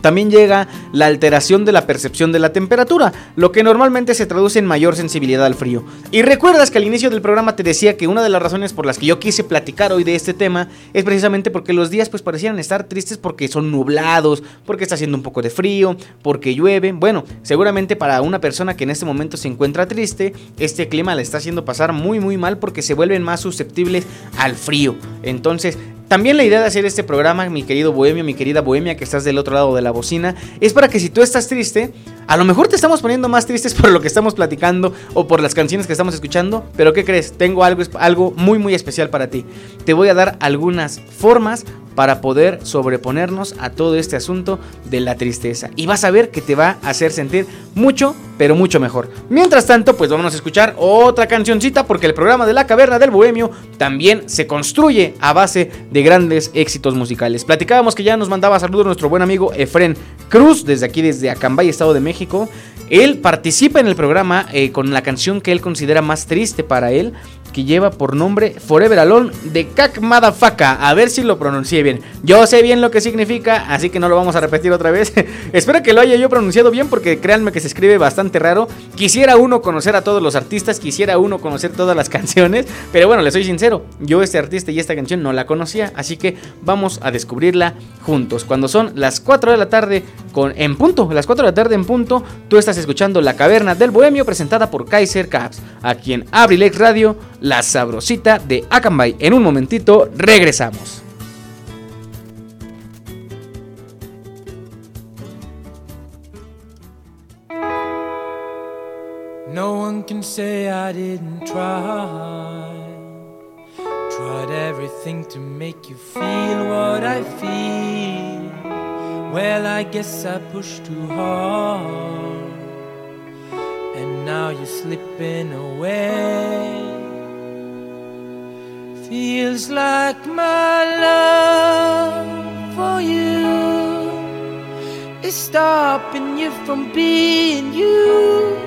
también llega la alteración de la percepción de la temperatura, lo que normalmente se traduce en mayor sensibilidad al frío. Y recuerdas que al inicio del programa te decía que una de las razones por las que yo quise platicar hoy de este tema es precisamente porque los días pues parecían estar tristes porque son nublados, porque está haciendo un poco de frío, porque llueve. Bueno, seguramente para una persona que en este momento se encuentra triste, este clima le está haciendo pasar muy muy mal porque se vuelven más susceptibles al frío. Entonces, también la idea de hacer este programa, mi querido bohemio, mi querida bohemia que estás del otro lado de la bocina, es para que si tú estás triste, a lo mejor te estamos poniendo más tristes por lo que estamos platicando o por las canciones que estamos escuchando, pero ¿qué crees? Tengo algo, algo muy muy especial para ti. Te voy a dar algunas formas para poder sobreponernos a todo este asunto de la tristeza. Y vas a ver que te va a hacer sentir mucho, pero mucho mejor. Mientras tanto, pues vamos a escuchar otra cancioncita porque el programa de la Caverna del Bohemio también se construye a base de grandes éxitos musicales. Platicábamos que ya nos mandaba saludos nuestro buen amigo Efren Cruz desde aquí, desde Acambay, Estado de México. Él participa en el programa eh, con la canción que él considera más triste para él que lleva por nombre Forever Alone de Kak Madafaka. A ver si lo pronuncié bien. Yo sé bien lo que significa, así que no lo vamos a repetir otra vez. Espero que lo haya yo pronunciado bien porque créanme que se escribe bastante raro. Quisiera uno conocer a todos los artistas, quisiera uno conocer todas las canciones, pero bueno, le soy sincero, yo este artista y esta canción no la conocía, así que vamos a descubrirla juntos. Cuando son las 4 de la tarde con en punto, las 4 de la tarde en punto, tú estás escuchando La Caverna del Bohemio presentada por Kaiser Caps, aquí en Abrilex Radio la sabrosita de Akanbay. En un momentito regresamos. No one can say I didn't try. Tried everything to make you feel what I feel. Well, I guess I pushed too hard. And now you're slipping away. Feels like my love for you is stopping you from being you.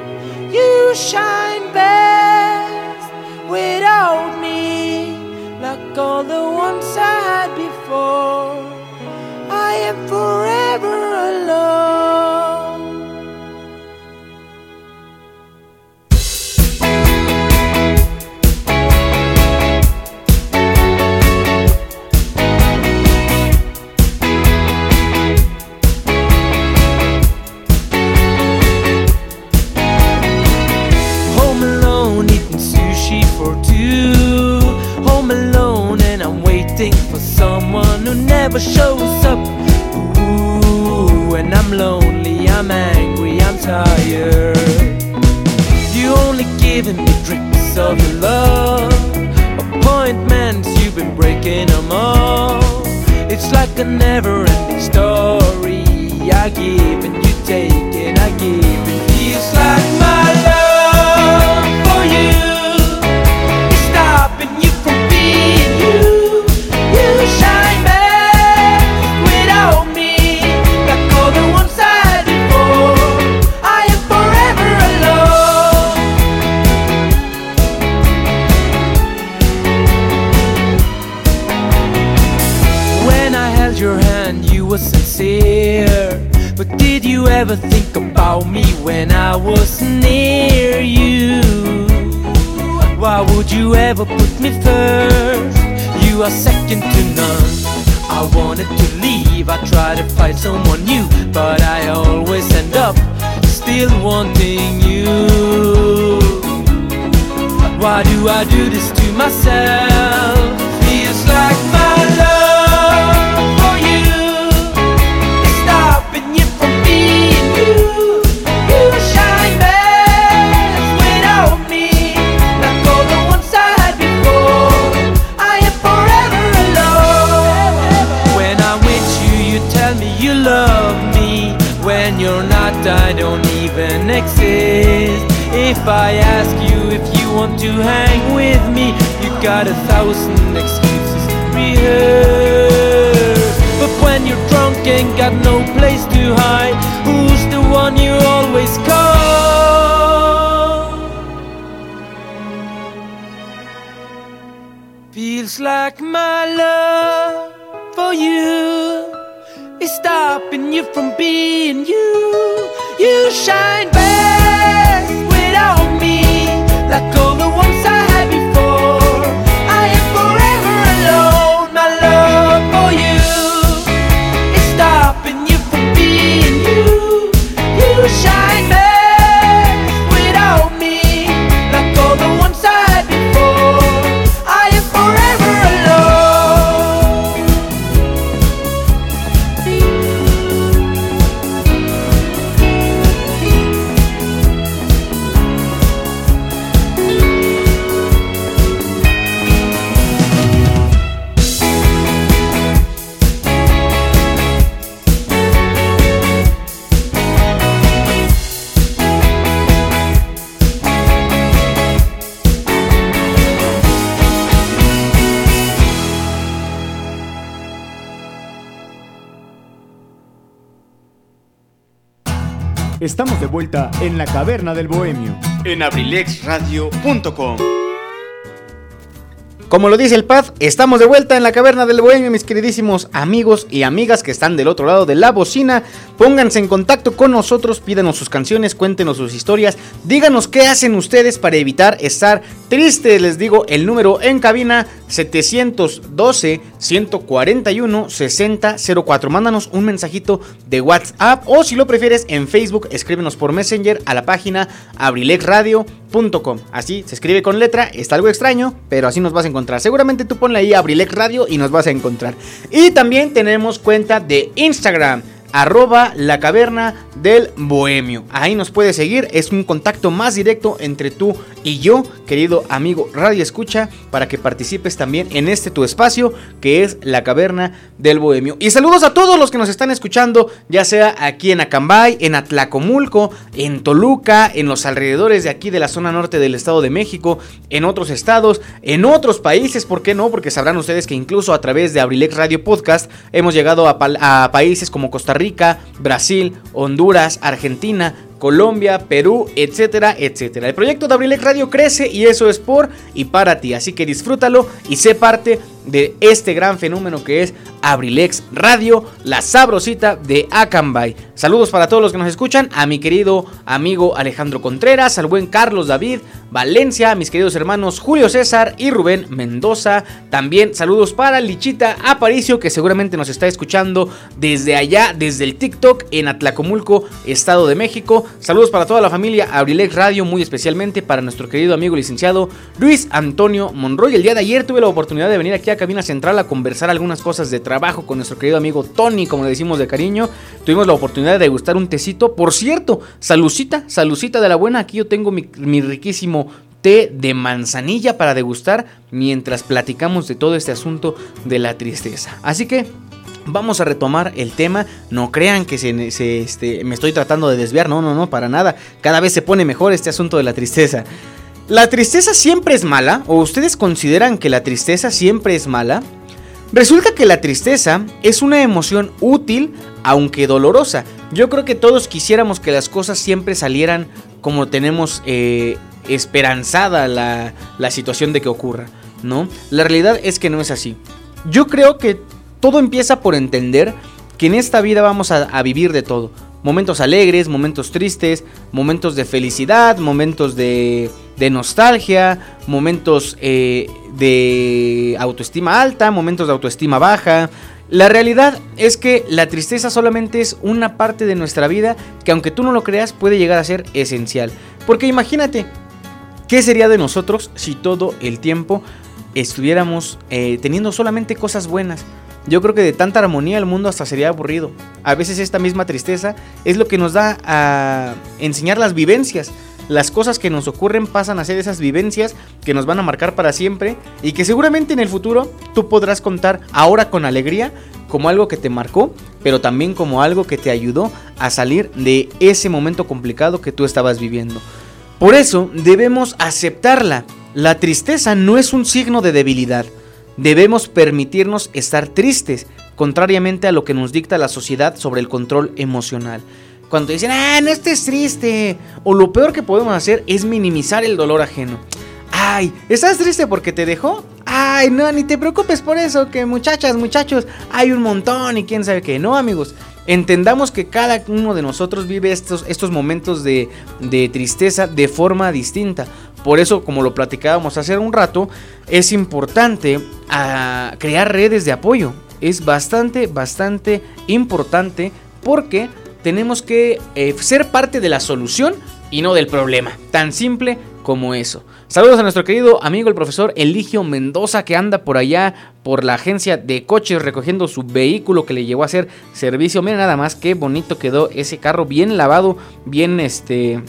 You shine best without me, like all the ones I had before. I am forever alone. Never shows up. Ooh, and I'm lonely, I'm angry, I'm tired. You only giving me drips of your love. Appointments, you've been breaking them all. It's like a never ending story. I give and you take and I give. It feels like my love. Ever think about me when I was near you? Why would you ever put me first? You are second to none. I wanted to leave, I tried to find someone new, but I always end up still wanting you. Why do I do this to myself? Exist. If I ask you if you want to hang with me, you got a thousand excuses rehearsed. But when you're drunk and got no place to hide, who's the one you always call? Feels like my love for you is stopping you from being you. You shine best vuelta en la caverna del bohemio. En abrilexradio.com. Como lo dice el Pad, estamos de vuelta en la caverna del bohemio, mis queridísimos amigos y amigas que están del otro lado de la bocina. Pónganse en contacto con nosotros, pídanos sus canciones, cuéntenos sus historias, díganos qué hacen ustedes para evitar estar tristes. Les digo el número en cabina 712 141 6004. Mándanos un mensajito de WhatsApp o si lo prefieres en Facebook, escríbenos por Messenger a la página abrilexradio.com. Así se escribe con letra, está algo extraño, pero así nos vas a encontrar. Seguramente tú ponle ahí Abrilex Radio y nos vas a encontrar. Y también tenemos cuenta de Instagram arroba la caverna del bohemio. Ahí nos puedes seguir, es un contacto más directo entre tú y yo, querido amigo Radio Escucha, para que participes también en este tu espacio que es la caverna del bohemio. Y saludos a todos los que nos están escuchando, ya sea aquí en Acambay, en Atlacomulco, en Toluca, en los alrededores de aquí de la zona norte del Estado de México, en otros estados, en otros países, ¿por qué no? Porque sabrán ustedes que incluso a través de Abrilex Radio Podcast hemos llegado a, países como Costa Rica, Brasil, Honduras, Argentina, Colombia, Perú, etcétera, etcétera. El proyecto de Abrilex Radio crece y eso es por y para ti, así que disfrútalo y sé parte de este gran fenómeno que es Abrilex Radio, la sabrosita de Acambay. Saludos para todos los que nos escuchan, a mi querido amigo Alejandro Contreras, al buen Carlos David, Valencia, a mis queridos hermanos Julio César y Rubén Mendoza. También saludos para Lichita Aparicio, que seguramente nos está escuchando desde allá, desde el TikTok en Atlacomulco, Estado de México. Saludos para toda la familia Abrilex Radio, muy especialmente para nuestro querido amigo licenciado Luis Antonio Monroy. El día de ayer tuve la oportunidad de venir aquí a Cabina Central a conversar algunas cosas de trabajo con nuestro querido amigo Tony, como le decimos de cariño. Tuvimos la oportunidad de degustar un tecito. Por cierto, salucita, salucita de la buena. Aquí yo tengo mi, riquísimo té de manzanilla para degustar mientras platicamos de todo este asunto de la tristeza. Así que Vamos a retomar el tema. No crean que se, se, este, me estoy tratando de desviar. No, no, no, para nada. Cada vez se pone mejor este asunto de la tristeza. ¿La tristeza siempre es mala? ¿O ustedes consideran que la tristeza siempre es mala? Resulta que la tristeza es una emoción útil, aunque dolorosa. Yo creo que todos quisiéramos que las cosas siempre salieran como tenemos eh, esperanzada la, la situación de que ocurra, ¿no? La realidad es que no es así. Yo creo que todo empieza por entender que en esta vida vamos a, a, vivir de todo. momentos alegres, momentos tristes, momentos de felicidad, momentos de, de nostalgia, momentos eh, de autoestima alta, momentos de autoestima baja. La realidad es que la tristeza solamente es una parte de nuestra vida que aunque tú no lo creas puede llegar a ser esencial. Porque imagínate, ¿qué sería de nosotros si todo el tiempo estuviéramos eh, teniendo solamente cosas buenas? Yo creo que de tanta armonía el mundo hasta sería aburrido. A veces esta misma tristeza es lo que nos da a enseñar las vivencias. Las cosas que nos ocurren pasan a ser esas vivencias que nos van a marcar para siempre y que seguramente en el futuro tú podrás contar ahora con alegría como algo que te marcó, pero también como algo que te ayudó a salir de ese momento complicado que tú estabas viviendo. Por eso debemos aceptarla. La tristeza no es un signo de debilidad. Debemos permitirnos estar tristes, contrariamente a lo que nos dicta la sociedad sobre el control emocional. Cuando dicen, ah, no estés triste. O lo peor que podemos hacer es minimizar el dolor ajeno. Ay, ¿estás triste porque te dejó? Ay, no, ni te preocupes por eso, que muchachas, muchachos, hay un montón y quién sabe qué. No, amigos, entendamos que cada uno de nosotros vive estos, estos momentos de, de tristeza de forma distinta. Por eso, como lo platicábamos hace un rato, es importante ah, crear redes de apoyo. Es bastante, bastante importante porque tenemos que eh, ser parte de la solución y no del problema. Tan simple como eso. Saludos a nuestro querido amigo el profesor Eligio Mendoza que anda por allá por la agencia de coches recogiendo su vehículo que le llevó a hacer servicio. Miren nada más qué bonito quedó ese carro, bien lavado, bien este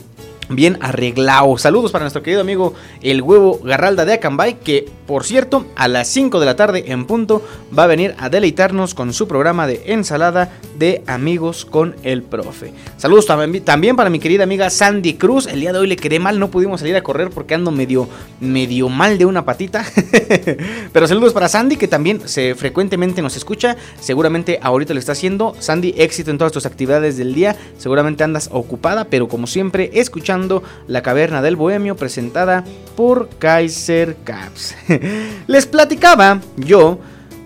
bien arreglado. Saludos para nuestro querido amigo el huevo Garralda de Acambay, que por cierto a las 5 de la tarde en punto va a venir a deleitarnos con su programa de ensalada de amigos con el profe. Saludos también para mi querida amiga Sandy Cruz. El día de hoy le quedé mal, no pudimos salir a correr porque ando medio, medio mal de una patita. Pero saludos para Sandy que también se frecuentemente nos escucha. Seguramente ahorita lo está haciendo. Sandy, éxito en todas tus actividades del día. Seguramente andas ocupada, pero como siempre, escuchando la Caverna del Bohemio presentada por Kaiser Caps. Les platicaba yo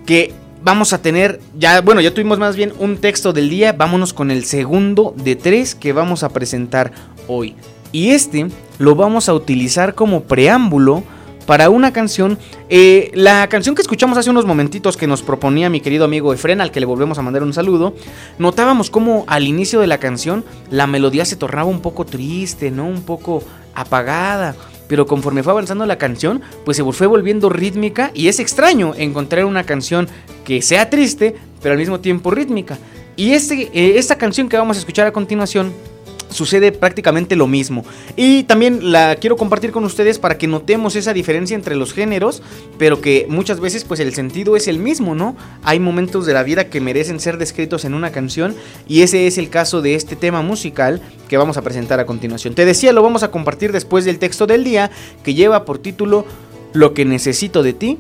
que vamos a tener ya, bueno, ya tuvimos más bien un texto del día, vámonos con el segundo de tres que vamos a presentar hoy. Y este lo vamos a utilizar como preámbulo para una canción. Eh, la canción que escuchamos hace unos momentitos que nos proponía mi querido amigo Efren, al que le volvemos a mandar un saludo, notábamos como al inicio de la canción la melodía se tornaba un poco triste, ¿no? Un poco apagada. Pero conforme fue avanzando la canción, pues se fue volviendo rítmica y es extraño encontrar una canción que sea triste, pero al mismo tiempo rítmica. Y este, eh, esta canción que vamos a escuchar a continuación sucede prácticamente lo mismo. Y también la quiero compartir con ustedes para que notemos esa diferencia entre los géneros, pero que muchas veces pues el sentido es el mismo, ¿no? Hay momentos de la vida que merecen ser descritos en una canción y ese es el caso de este tema musical que vamos a presentar a continuación. Te decía, lo vamos a compartir después del texto del día que lleva por título Lo que necesito de ti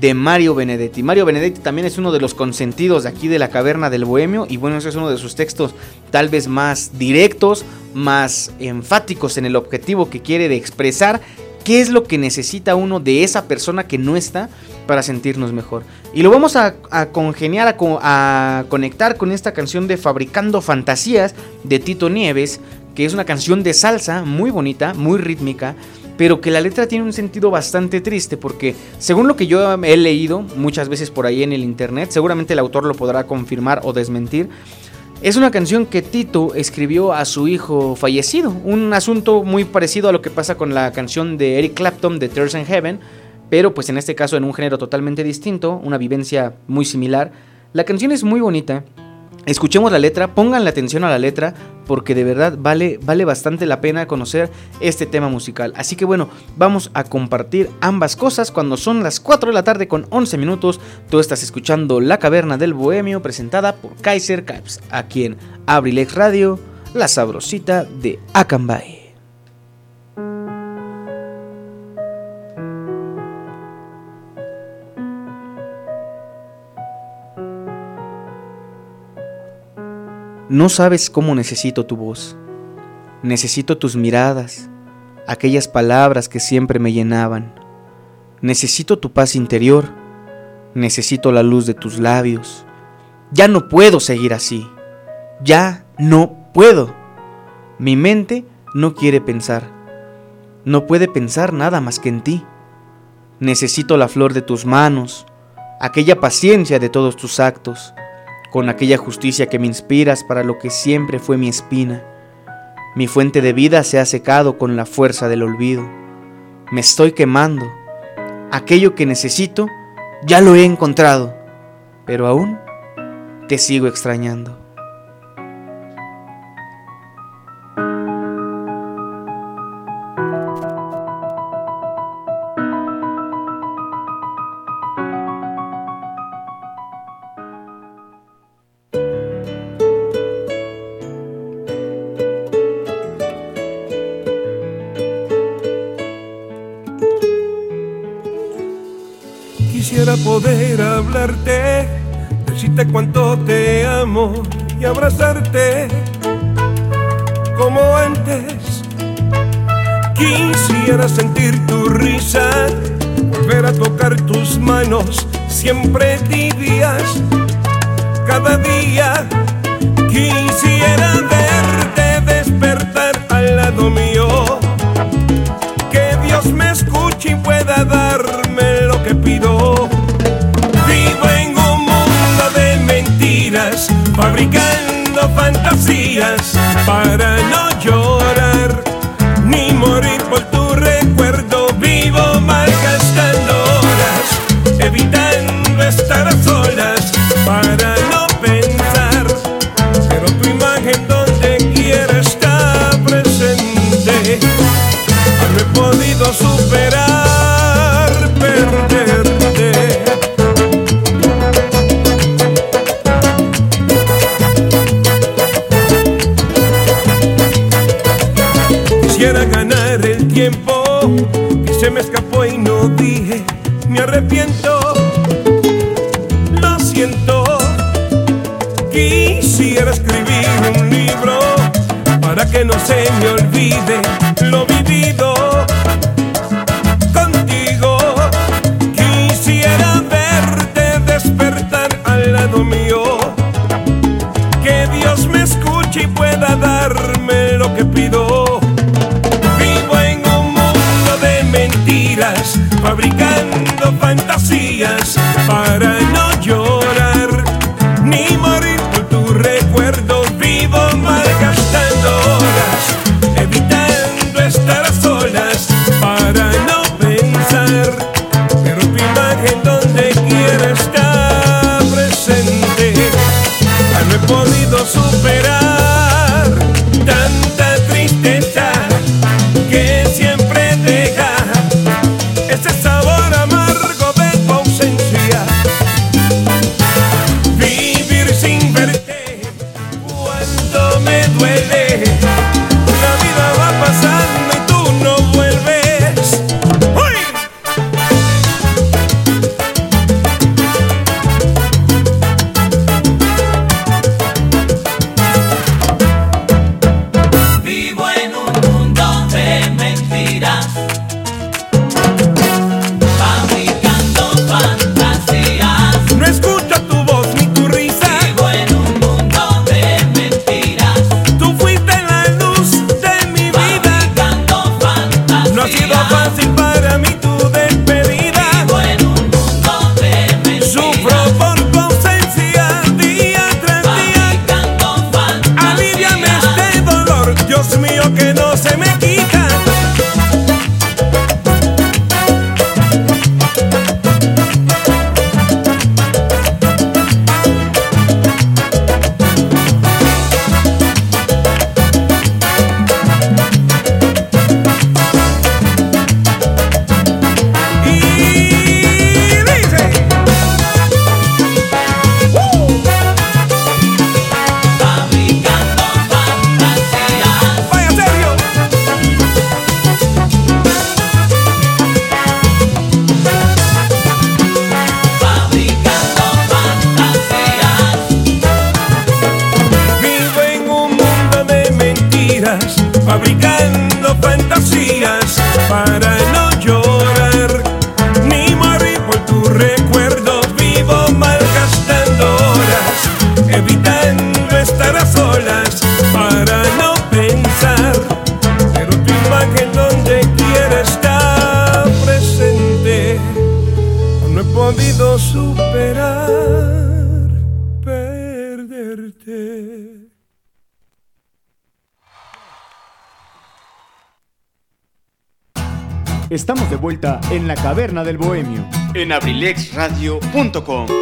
de Mario Benedetti. Mario Benedetti también es uno de los consentidos de aquí de la caverna del bohemio y bueno, ese es uno de sus textos tal vez más directos, más enfáticos en el objetivo que quiere de expresar qué es lo que necesita uno de esa persona que no está para sentirnos mejor. Y lo vamos a, congeniar, a, a conectar con esta canción de Fabricando Fantasías de Tito Nieves, que es una canción de salsa muy bonita, muy rítmica pero que la letra tiene un sentido bastante triste porque según lo que yo he leído muchas veces por ahí en el internet, seguramente el autor lo podrá confirmar o desmentir, es una canción que Tito escribió a su hijo fallecido, un asunto muy parecido a lo que pasa con la canción de Eric Clapton de Tears in Heaven, pero pues en este caso en un género totalmente distinto, una vivencia muy similar. La canción es muy bonita, Escuchemos la letra, pongan la atención a la letra, porque de verdad vale, vale bastante la pena conocer este tema musical. Así que bueno, vamos a compartir ambas cosas cuando son las 4 de la tarde con 11 minutos. Tú estás escuchando La Caverna del Bohemio presentada por Kaiser Caps, aquí en Abrilex Radio, la sabrosita de Acambay. No sabes cómo necesito tu voz. Necesito tus miradas, aquellas palabras que siempre me llenaban. Necesito tu paz interior. Necesito la luz de tus labios. Ya no puedo seguir así. Ya no puedo. Mi mente no quiere pensar. No puede pensar nada más que en ti. Necesito la flor de tus manos, aquella paciencia de todos tus actos, con aquella justicia que me inspiras para lo que siempre fue mi espina. Mi fuente de vida se ha secado con la fuerza del olvido. Me estoy quemando. Aquello que necesito ya lo he encontrado, pero aún te sigo extrañando. En la caverna del bohemio. En abrilexradio.com.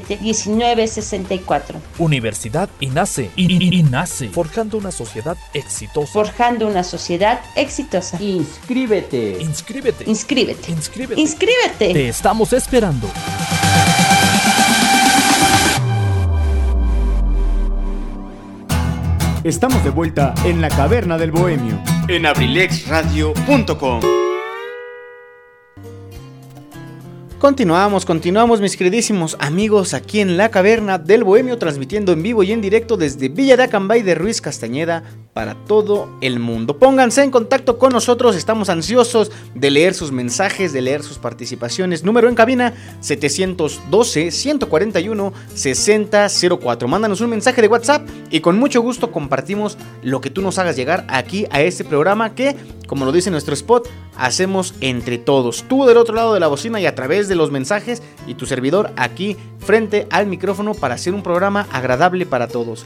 1964. Universidad INACE. INACE. Forjando una sociedad exitosa. Forjando una sociedad exitosa. Inscríbete. Inscríbete. Inscríbete. Inscríbete. Inscríbete. Te estamos esperando. Estamos de vuelta en la caverna del bohemio. En abrilexradio.com. Continuamos, continuamos mis queridísimos amigos aquí en la caverna del Bohemio transmitiendo en vivo y en directo desde Villa de Acambay de Ruiz Castañeda para todo el mundo. Pónganse en contacto con nosotros, estamos ansiosos de leer sus mensajes, de leer sus participaciones. Número en cabina 712-141-6004. Mándanos un mensaje de WhatsApp y con mucho gusto compartimos lo que tú nos hagas llegar aquí a este programa que, como lo dice nuestro spot, hacemos entre todos. Tú del otro lado de la bocina y a través de los mensajes y tu servidor aquí frente al micrófono para hacer un programa agradable para todos.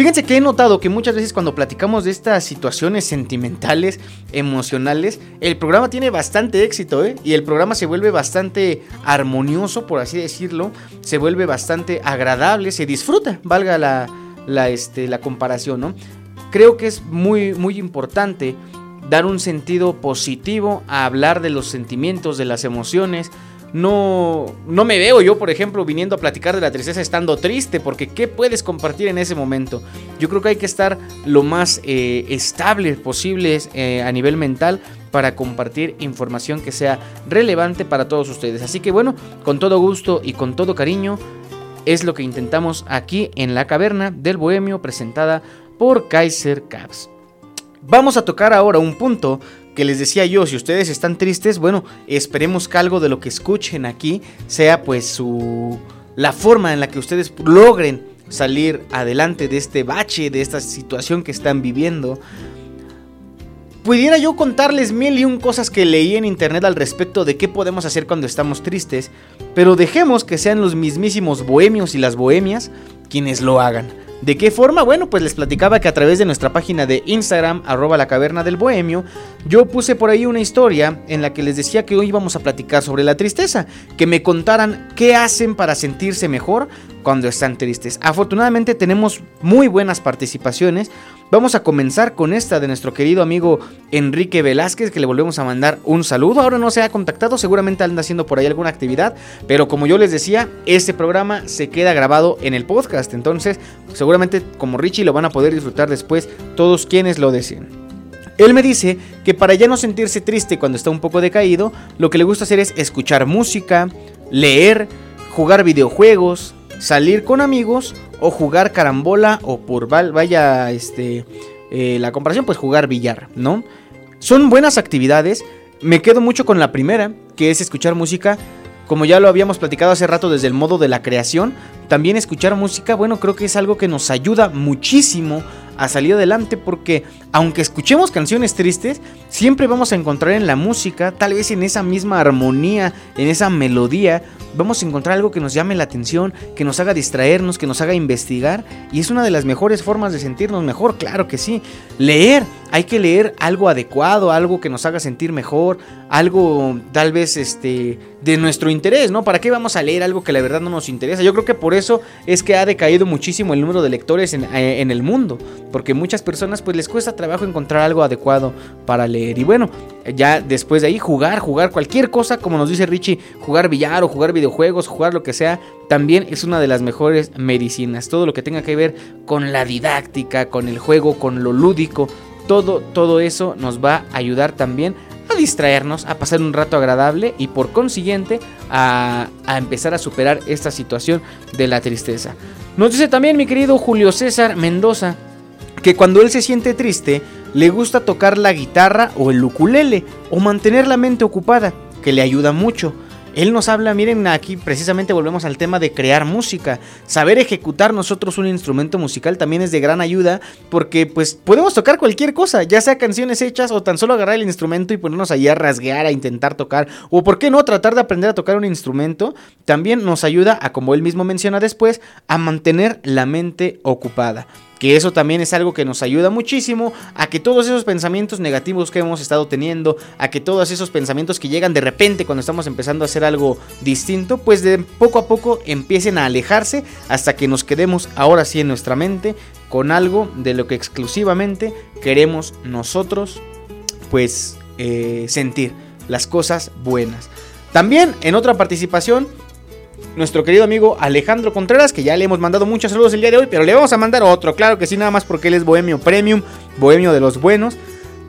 Fíjense que he notado que muchas veces cuando platicamos de estas situaciones sentimentales, emocionales, el programa tiene bastante éxito, ¿eh? Y el programa se vuelve bastante armonioso, por así decirlo, se vuelve bastante agradable, se disfruta, valga la, la, este, la comparación, ¿no? Creo que es muy, muy importante dar un sentido positivo a hablar de los sentimientos, de las emociones. No, no me veo yo, por ejemplo, viniendo a platicar de la tristeza estando triste, porque ¿qué puedes compartir en ese momento? Yo creo que hay que estar lo más eh, estable posible eh, a nivel mental para compartir información que sea relevante para todos ustedes. Así que bueno, con todo gusto y con todo cariño, es lo que intentamos aquí en la caverna del Bohemio presentada por Kaiser Caps. Vamos a tocar ahora un punto que les decía yo, si ustedes están tristes, bueno, esperemos que algo de lo que escuchen aquí sea pues su la forma en la que ustedes logren salir adelante de este bache, de esta situación que están viviendo. Pudiera yo contarles mil y un cosas que leí en internet al respecto de qué podemos hacer cuando estamos tristes, pero dejemos que sean los mismísimos bohemios y las bohemias quienes lo hagan. ¿De qué forma? Bueno, pues les platicaba que a través de nuestra página de Instagram, arroba la caverna del bohemio, yo puse por ahí una historia en la que les decía que hoy íbamos a platicar sobre la tristeza, que me contaran qué hacen para sentirse mejor cuando están tristes. Afortunadamente tenemos muy buenas participaciones. Vamos a comenzar con esta de nuestro querido amigo Enrique Velázquez, que le volvemos a mandar un saludo. Ahora no se ha contactado, seguramente anda haciendo por ahí alguna actividad, pero como yo les decía, este programa se queda grabado en el podcast, entonces seguramente como Richie lo van a poder disfrutar después todos quienes lo deseen. Él me dice que para ya no sentirse triste cuando está un poco decaído, lo que le gusta hacer es escuchar música, leer, jugar videojuegos, salir con amigos o jugar carambola o por val- vaya este eh, la comparación pues jugar billar, ¿no? Son buenas actividades. Me quedo mucho con la primera, que es escuchar música. Como ya lo habíamos platicado hace rato desde el modo de la creación, también escuchar música, bueno, creo que es algo que nos ayuda muchísimo a salir adelante porque aunque escuchemos canciones tristes, siempre vamos a encontrar en la música, tal vez en esa misma armonía, en esa melodía, vamos a encontrar algo que nos llame la atención, que nos haga distraernos, que nos haga investigar. Y es una de las mejores formas de sentirnos mejor, claro que sí. Leer, hay que leer algo adecuado, algo que nos haga sentir mejor, algo tal vez este de nuestro interés, ¿no? ¿Para qué vamos a leer algo que la verdad no nos interesa? Yo creo que por eso es que ha decaído muchísimo el número de lectores en, eh, en el mundo, porque muchas personas pues les cuesta trabajo encontrar algo adecuado para leer. Y bueno, ya después de ahí jugar, jugar cualquier cosa, como nos dice Richie, jugar billar o jugar videojuegos, jugar lo que sea, también es una de las mejores medicinas. Todo lo que tenga que ver con la didáctica, con el juego, con lo lúdico, todo, todo eso nos va a ayudar también a distraernos, a pasar un rato agradable y por consiguiente a, a, empezar a superar esta situación de la tristeza. Nos dice también mi querido Julio César Mendoza que cuando él se siente triste le gusta tocar la guitarra o el ukulele o mantener la mente ocupada, que le ayuda mucho. Él nos habla, miren, aquí precisamente volvemos al tema de crear música. Saber ejecutar nosotros un instrumento musical también es de gran ayuda porque pues podemos tocar cualquier cosa, ya sea canciones hechas o tan solo agarrar el instrumento y ponernos ahí a rasguear, a intentar tocar o por qué no tratar de aprender a tocar un instrumento. También nos ayuda a, como él mismo menciona después, a mantener la mente ocupada que eso también es algo que nos ayuda muchísimo a que todos esos pensamientos negativos que hemos estado teniendo, a que todos esos pensamientos que llegan de repente cuando estamos empezando a hacer algo distinto, pues de poco a poco empiecen a alejarse hasta que nos quedemos ahora sí en nuestra mente con algo de lo que exclusivamente queremos nosotros pues eh, sentir, las cosas buenas. También en otra participación nuestro querido amigo Alejandro Contreras, que ya le hemos mandado muchos saludos el día de hoy, pero le vamos a mandar otro, claro que sí, nada más porque él es bohemio premium, bohemio de los buenos.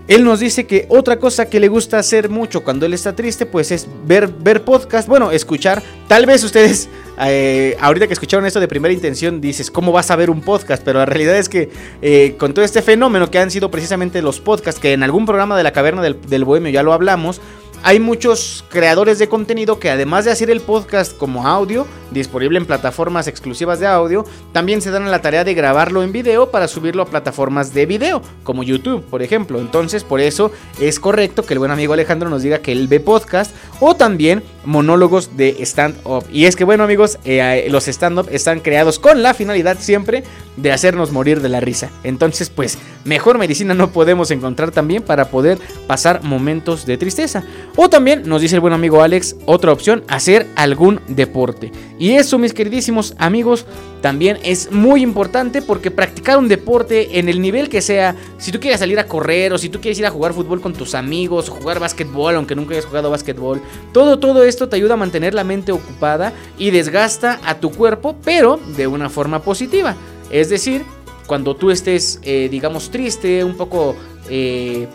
Él nos dice que otra cosa que le gusta hacer mucho cuando él está triste, pues es ver, ver podcast, bueno, escuchar. Tal vez ustedes, eh, ahorita que escucharon esto de primera intención, dices, ¿cómo vas a ver un podcast? Pero la realidad es que eh, con todo este fenómeno que han sido precisamente los podcasts, que en algún programa de la caverna del, del bohemio ya lo hablamos, hay muchos creadores de contenido que además de hacer el podcast como audio, disponible en plataformas exclusivas de audio, también se dan a la tarea de grabarlo en video para subirlo a plataformas de video, como YouTube, por ejemplo. Entonces, por eso es correcto que el buen amigo Alejandro nos diga que él ve podcast o también monólogos de stand-up. Y es que, bueno, amigos, eh, los stand-up están creados con la finalidad siempre de hacernos morir de la risa. Entonces, pues, mejor medicina no podemos encontrar también para poder pasar momentos de tristeza. O también, nos dice el buen amigo Alex, otra opción, hacer algún deporte. Y eso, mis queridísimos amigos, también es muy importante porque practicar un deporte en el nivel que sea, si tú quieres salir a correr o si tú quieres ir a jugar fútbol con tus amigos o jugar básquetbol, aunque nunca hayas jugado básquetbol, todo, todo esto te ayuda a mantener la mente ocupada y desgasta a tu cuerpo, pero de una forma positiva. Es decir, cuando tú estés, eh, digamos, triste, un poco... Eh,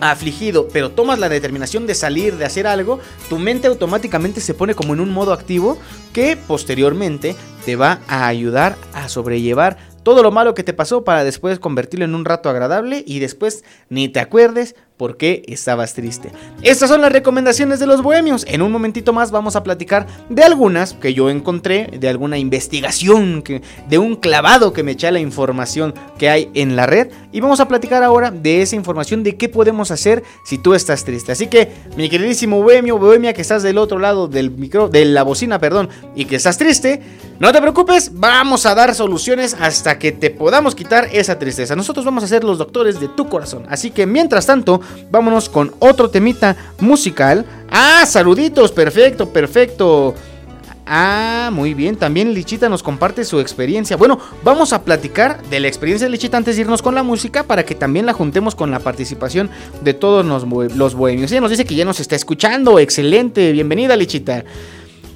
afligido, pero tomas la determinación de salir, de hacer algo, tu mente automáticamente se pone como en un modo activo que posteriormente te va a ayudar a sobrellevar todo lo malo que te pasó para después convertirlo en un rato agradable y después ni te acuerdes por qué estabas triste. Estas son las recomendaciones de los bohemios. En un momentito más vamos a platicar de algunas que yo encontré, de alguna investigación, que, de un clavado que me echa la información que hay en la red. Y vamos a platicar ahora de esa información de qué podemos hacer si tú estás triste. Así que, mi queridísimo bohemio, bohemia que estás del otro lado del micro, de la bocina, perdón, y que estás triste, no te preocupes, vamos a dar soluciones hasta que te podamos quitar esa tristeza. Nosotros vamos a ser los doctores de tu corazón. Así que, mientras tanto, vámonos con otro temita musical. Ah, saluditos, perfecto, perfecto. Ah, muy bien. También Lichita nos comparte su experiencia. Bueno, vamos a platicar de la experiencia de Lichita antes de irnos con la música para que también la juntemos con la participación de todos los, bohemios. Ella nos dice que ya nos está escuchando. Excelente. Bienvenida, Lichita.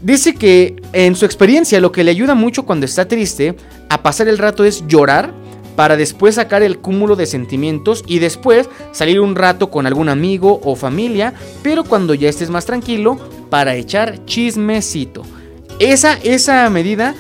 Dice que en su experiencia lo que le ayuda mucho cuando está triste a pasar el rato es llorar para después sacar el cúmulo de sentimientos y después salir un rato con algún amigo o familia, pero cuando ya estés más tranquilo, para echar chismecito. Esa, esa medida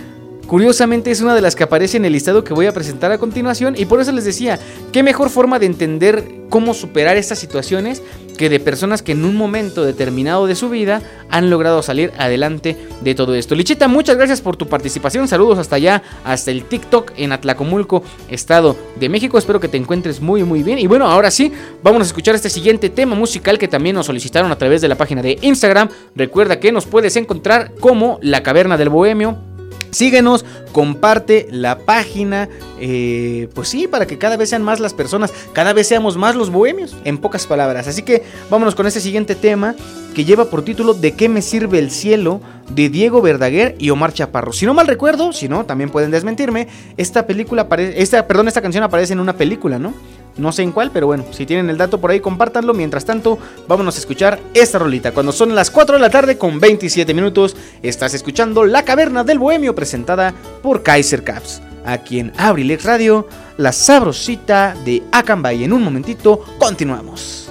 curiosamente es una de las que aparece en el listado que voy a presentar a continuación y por eso les decía, qué mejor forma de entender cómo superar estas situaciones que de personas que en un momento determinado de su vida han logrado salir adelante de todo esto. Lichita, muchas gracias por tu participación. Saludos hasta allá, hasta el TikTok en Atlacomulco, Estado de México. Espero que te encuentres muy muy bien. Y bueno, ahora sí, vamos a escuchar este siguiente tema musical que también nos solicitaron a través de la página de Instagram. Recuerda que nos puedes encontrar como La Caverna del Bohemio Síguenos, comparte la página, eh, pues sí, para que cada vez sean más las personas, cada vez seamos más los bohemios, en pocas palabras. Así que vámonos con este siguiente tema que lleva por título ¿De qué me sirve el cielo? de Diego Verdaguer y Omar Chaparro. Si no mal recuerdo, si no, también pueden desmentirme, esta película esta, perdón, esta canción aparece en una película, ¿no? No sé en cuál, pero bueno, si tienen el dato por ahí, compártanlo. Mientras tanto, vámonos a escuchar esta rolita. Cuando son las 4 de la tarde con 27 minutos, estás escuchando La Caverna del Bohemio presentada por Kaiser Caps. Aquí en Abrilex Radio, la sabrosita de Acambay. En un momentito, continuamos.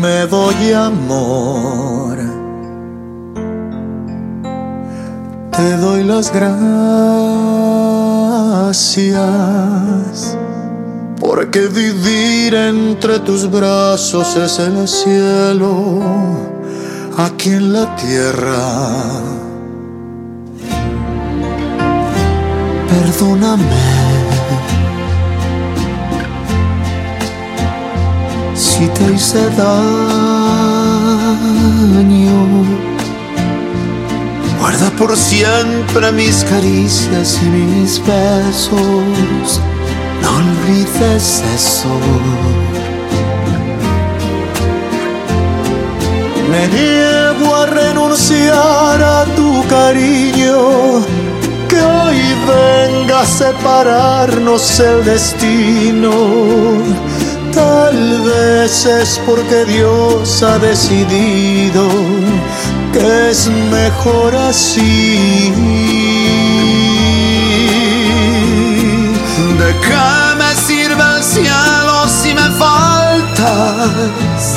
Me doy amor. Te doy las gracias, porque vivir entre tus brazos es el cielo, aquí en la tierra. Perdóname si te hice daño. Guarda por siempre mis caricias y mis besos, no olvides eso. Me niego a renunciar a tu cariño, que hoy venga a separarnos el destino Tal vez es porque Dios ha decidido que es mejor así. ¿De qué me sirve el cielo si me faltas?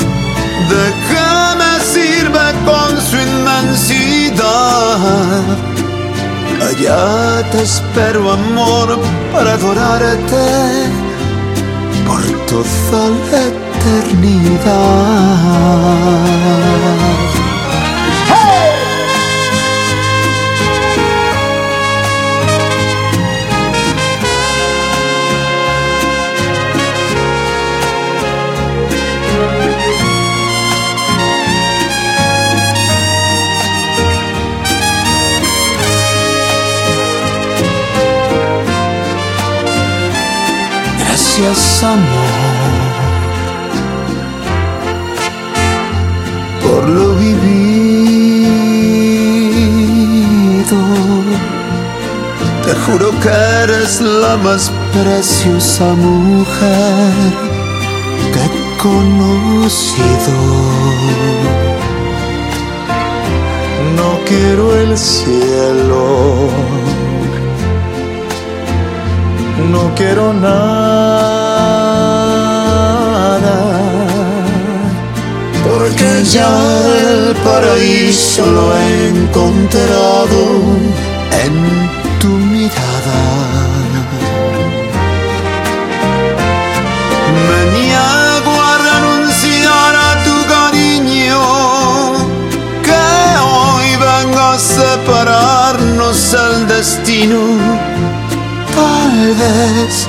¿De qué me sirve con su inmensidad? Allá te espero amor para adorarte toda la eternidad. Gracias amor juro que eres la más preciosa mujer que he conocido. No quiero el cielo no quiero nada, porque ya el paraíso lo he encontrado en Tal vez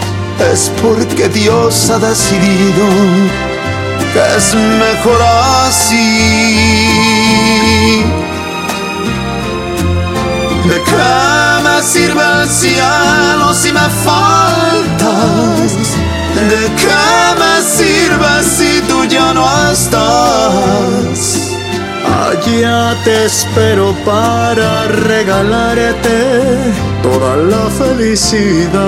es porque Dios ha decidido que es mejor así. ¿De qué me sirve el cielo si me faltas? ¿De qué me sirve si tú ya no estás? Allá te espero para regalarte toda la felicidad.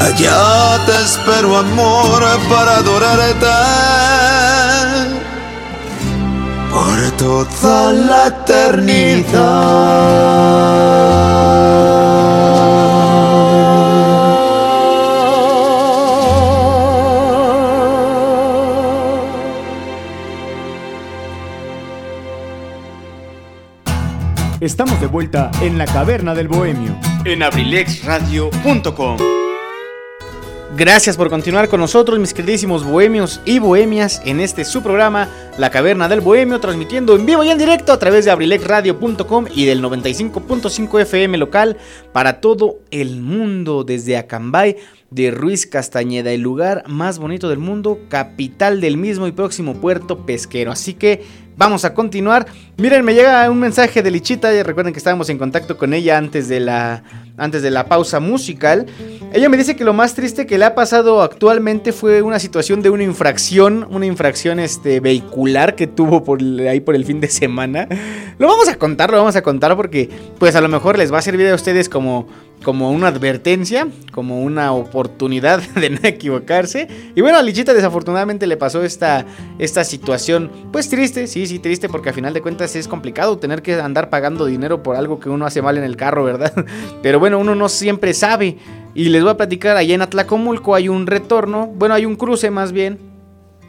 Allá te espero amor para adorarte toda la eternidad. Estamos de vuelta en la caverna del bohemio. En abrilexradio.com. Gracias por continuar con nosotros, mis queridísimos bohemios y bohemias, en este su programa, La Caverna del Bohemio, transmitiendo en vivo y en directo a través de abrilexradio.com y del 95.5 FM local para todo el mundo, desde Acambay de Ruiz Castañeda, el lugar más bonito del mundo, capital del mismo y próximo puerto pesquero. Así que vamos a continuar. Miren, me llega un mensaje de Lichita, ya recuerden que estábamos en contacto con ella antes de la antes de la pausa musical. Ella me dice que lo más triste que le ha pasado actualmente fue una situación de una infracción, una infracción este vehicular que tuvo por ahí por el fin de semana. Lo vamos a contar, lo vamos a contar porque pues a lo mejor les va a servir a ustedes como como una advertencia, como una oportunidad de no equivocarse. Y bueno, a Lichita desafortunadamente le pasó esta, esta situación, pues triste, sí, sí, triste, porque a final de cuentas es complicado tener que andar pagando dinero por algo que uno hace mal en el carro, ¿verdad? Pero bueno, uno no siempre sabe. Y les voy a platicar, allá en Atlacomulco hay un retorno, bueno, hay un cruce más bien,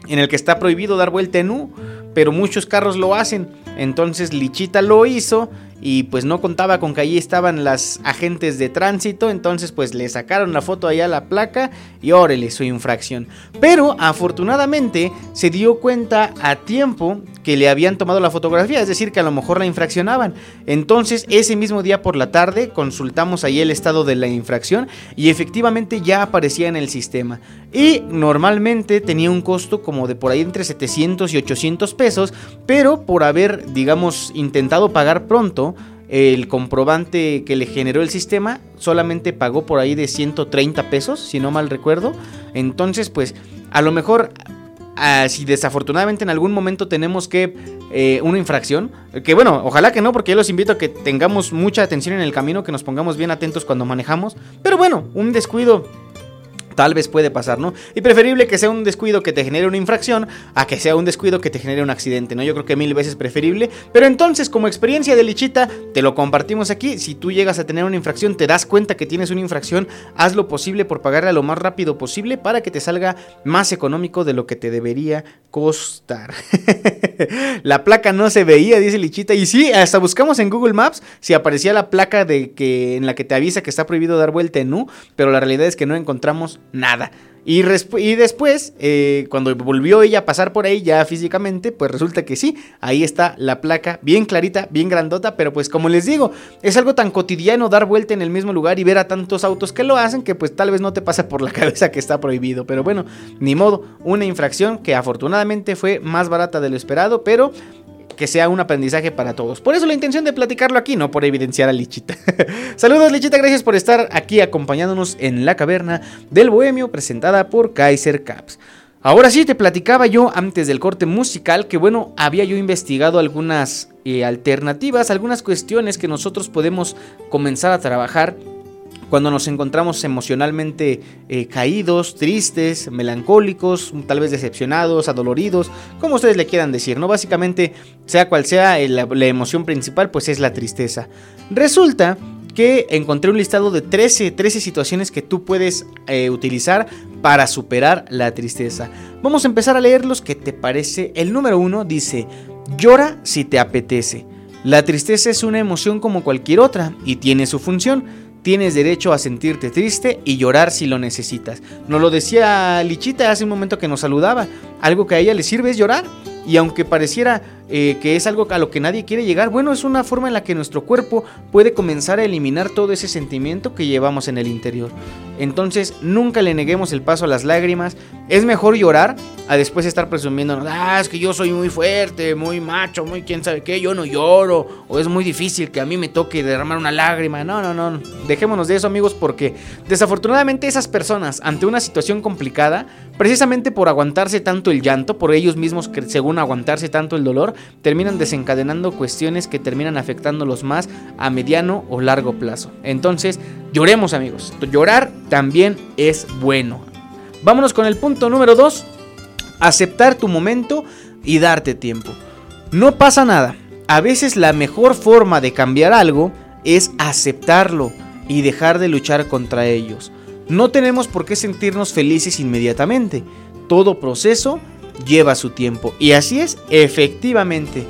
en el que está prohibido dar vuelta en U, pero muchos carros lo hacen. Entonces Lichita lo hizo y pues no contaba con que allí estaban las agentes de tránsito, entonces pues le sacaron la foto allá a la placa y órale su infracción. Pero afortunadamente se dio cuenta a tiempo que le habían tomado la fotografía, es decir, que a lo mejor la infraccionaban. Entonces ese mismo día por la tarde consultamos ahí el estado de la infracción y efectivamente ya aparecía en el sistema. Y normalmente tenía un costo como de por ahí entre 700 y 800 pesos, pero por haber, digamos, intentado pagar pronto, el comprobante que le generó el sistema solamente pagó por ahí de 130 pesos, si no mal recuerdo. Entonces, pues, a lo mejor, ah, si desafortunadamente en algún momento tenemos que eh, una infracción, que bueno, ojalá que no, porque yo los invito a que tengamos mucha atención en el camino, que nos pongamos bien atentos cuando manejamos. Pero bueno, un descuido Tal vez puede pasar, ¿no? Y preferible que sea un descuido que te genere una infracción a que sea un descuido que te genere un accidente, ¿no? Yo creo que mil veces preferible. Pero entonces, como experiencia de Lichita, te lo compartimos aquí. Si tú llegas a tener una infracción, te das cuenta que tienes una infracción, haz lo posible por pagarla lo más rápido posible para que te salga más económico de lo que te debería costar. la placa no se veía, dice Lichita. Y sí, hasta buscamos en Google Maps si aparecía la placa de que en la que te avisa que está prohibido dar vuelta en U, pero la realidad es que no encontramos nada. Y, después, eh, cuando volvió ella a pasar por ahí ya físicamente, pues resulta que sí, ahí está la placa, bien clarita, bien grandota, pero pues como les digo, es algo tan cotidiano dar vuelta en el mismo lugar y ver a tantos autos que lo hacen que pues tal vez no te pasa por la cabeza que está prohibido. Pero bueno, ni modo, una infracción que afortunadamente fue más barata de lo esperado, pero que sea un aprendizaje para todos. Por eso la intención de platicarlo aquí, no por evidenciar a Lichita. Saludos Lichita, gracias por estar aquí acompañándonos en la caverna del Bohemio presentada por Kaiser Caps. Ahora sí, te platicaba yo antes del corte musical que bueno, había yo investigado algunas eh, alternativas, algunas cuestiones que nosotros podemos comenzar a trabajar cuando nos encontramos emocionalmente eh, caídos, tristes, melancólicos, tal vez decepcionados, adoloridos, como ustedes le quieran decir, ¿no? Básicamente, sea cual sea la, la emoción principal, pues es la tristeza. Resulta que encontré un listado de 13, 13 situaciones que tú puedes eh, utilizar para superar la tristeza. Vamos a empezar a leerlos. ¿Qué te parece? El número uno dice, llora si te apetece. La tristeza es una emoción como cualquier otra y tiene su función. Tienes derecho a sentirte triste y llorar si lo necesitas. Nos lo decía Lichita hace un momento que nos saludaba. Algo que a ella le sirve es llorar. Y aunque pareciera eh, que es algo a lo que nadie quiere llegar, bueno, es una forma en la que nuestro cuerpo puede comenzar a eliminar todo ese sentimiento que llevamos en el interior. Entonces, nunca le neguemos el paso a las lágrimas. Es mejor llorar a después estar presumiendo, ah, es que yo soy muy fuerte, muy macho, muy quién sabe qué, yo no lloro, o es muy difícil que a mí me toque derramar una lágrima. No, no, no, dejémonos de eso, amigos, porque desafortunadamente esas personas, ante una situación complicada, precisamente por aguantarse tanto el llanto, por ellos mismos que según aguantarse tanto el dolor, terminan desencadenando cuestiones que terminan afectándolos más a mediano o largo plazo. Entonces, lloremos amigos. Llorar también es bueno. Vámonos con el punto número 2. Aceptar tu momento y darte tiempo. No pasa nada. A veces la mejor forma de cambiar algo es aceptarlo y dejar de luchar contra ellos. No tenemos por qué sentirnos felices inmediatamente. Todo proceso lleva su tiempo. Y así es, efectivamente.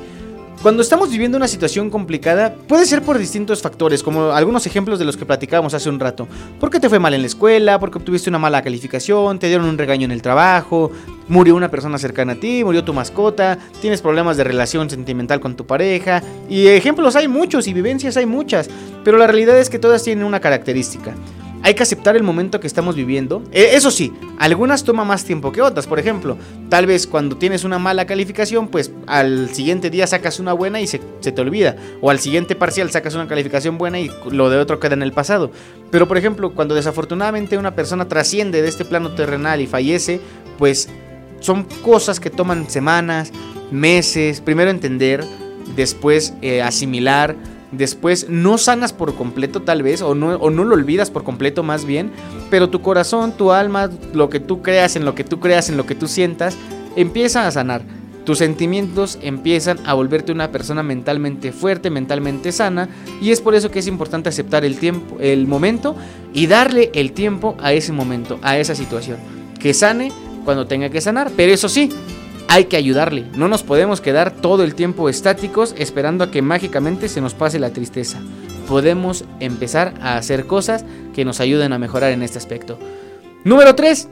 Cuando estamos viviendo una situación complicada, puede ser por distintos factores, como algunos ejemplos de los que platicábamos hace un rato. Porque te fue mal en la escuela, porque obtuviste una mala calificación, te dieron un regaño en el trabajo, murió una persona cercana a ti, murió tu mascota, tienes problemas de relación sentimental con tu pareja. Y ejemplos hay muchos y vivencias hay muchas, pero la realidad es que todas tienen una característica. Hay que aceptar el momento que estamos viviendo. Eh, eso sí, algunas toman más tiempo que otras. Por ejemplo, tal vez cuando tienes una mala calificación, pues al siguiente día sacas una buena y se, te olvida. O al siguiente parcial sacas una calificación buena y lo de otro queda en el pasado. Pero por ejemplo, cuando desafortunadamente una persona trasciende de este plano terrenal y fallece, pues son cosas que toman semanas, meses. Primero entender, después eh, asimilar después no sanas por completo tal vez, o no, no lo olvidas por completo más bien, pero tu corazón, tu alma, lo que tú creas, en lo que tú creas, en lo que tú sientas, empieza a sanar. Tus sentimientos empiezan a volverte una persona mentalmente fuerte, mentalmente sana, y es por eso que es importante aceptar el tiempo, el momento y darle el tiempo a ese momento, a esa situación. Que sane cuando tenga que sanar, pero eso sí, hay que ayudarle. No nos podemos quedar todo el tiempo estáticos esperando a que mágicamente se nos pase la tristeza. Podemos empezar a hacer cosas que nos ayuden a mejorar en este aspecto. Número 3.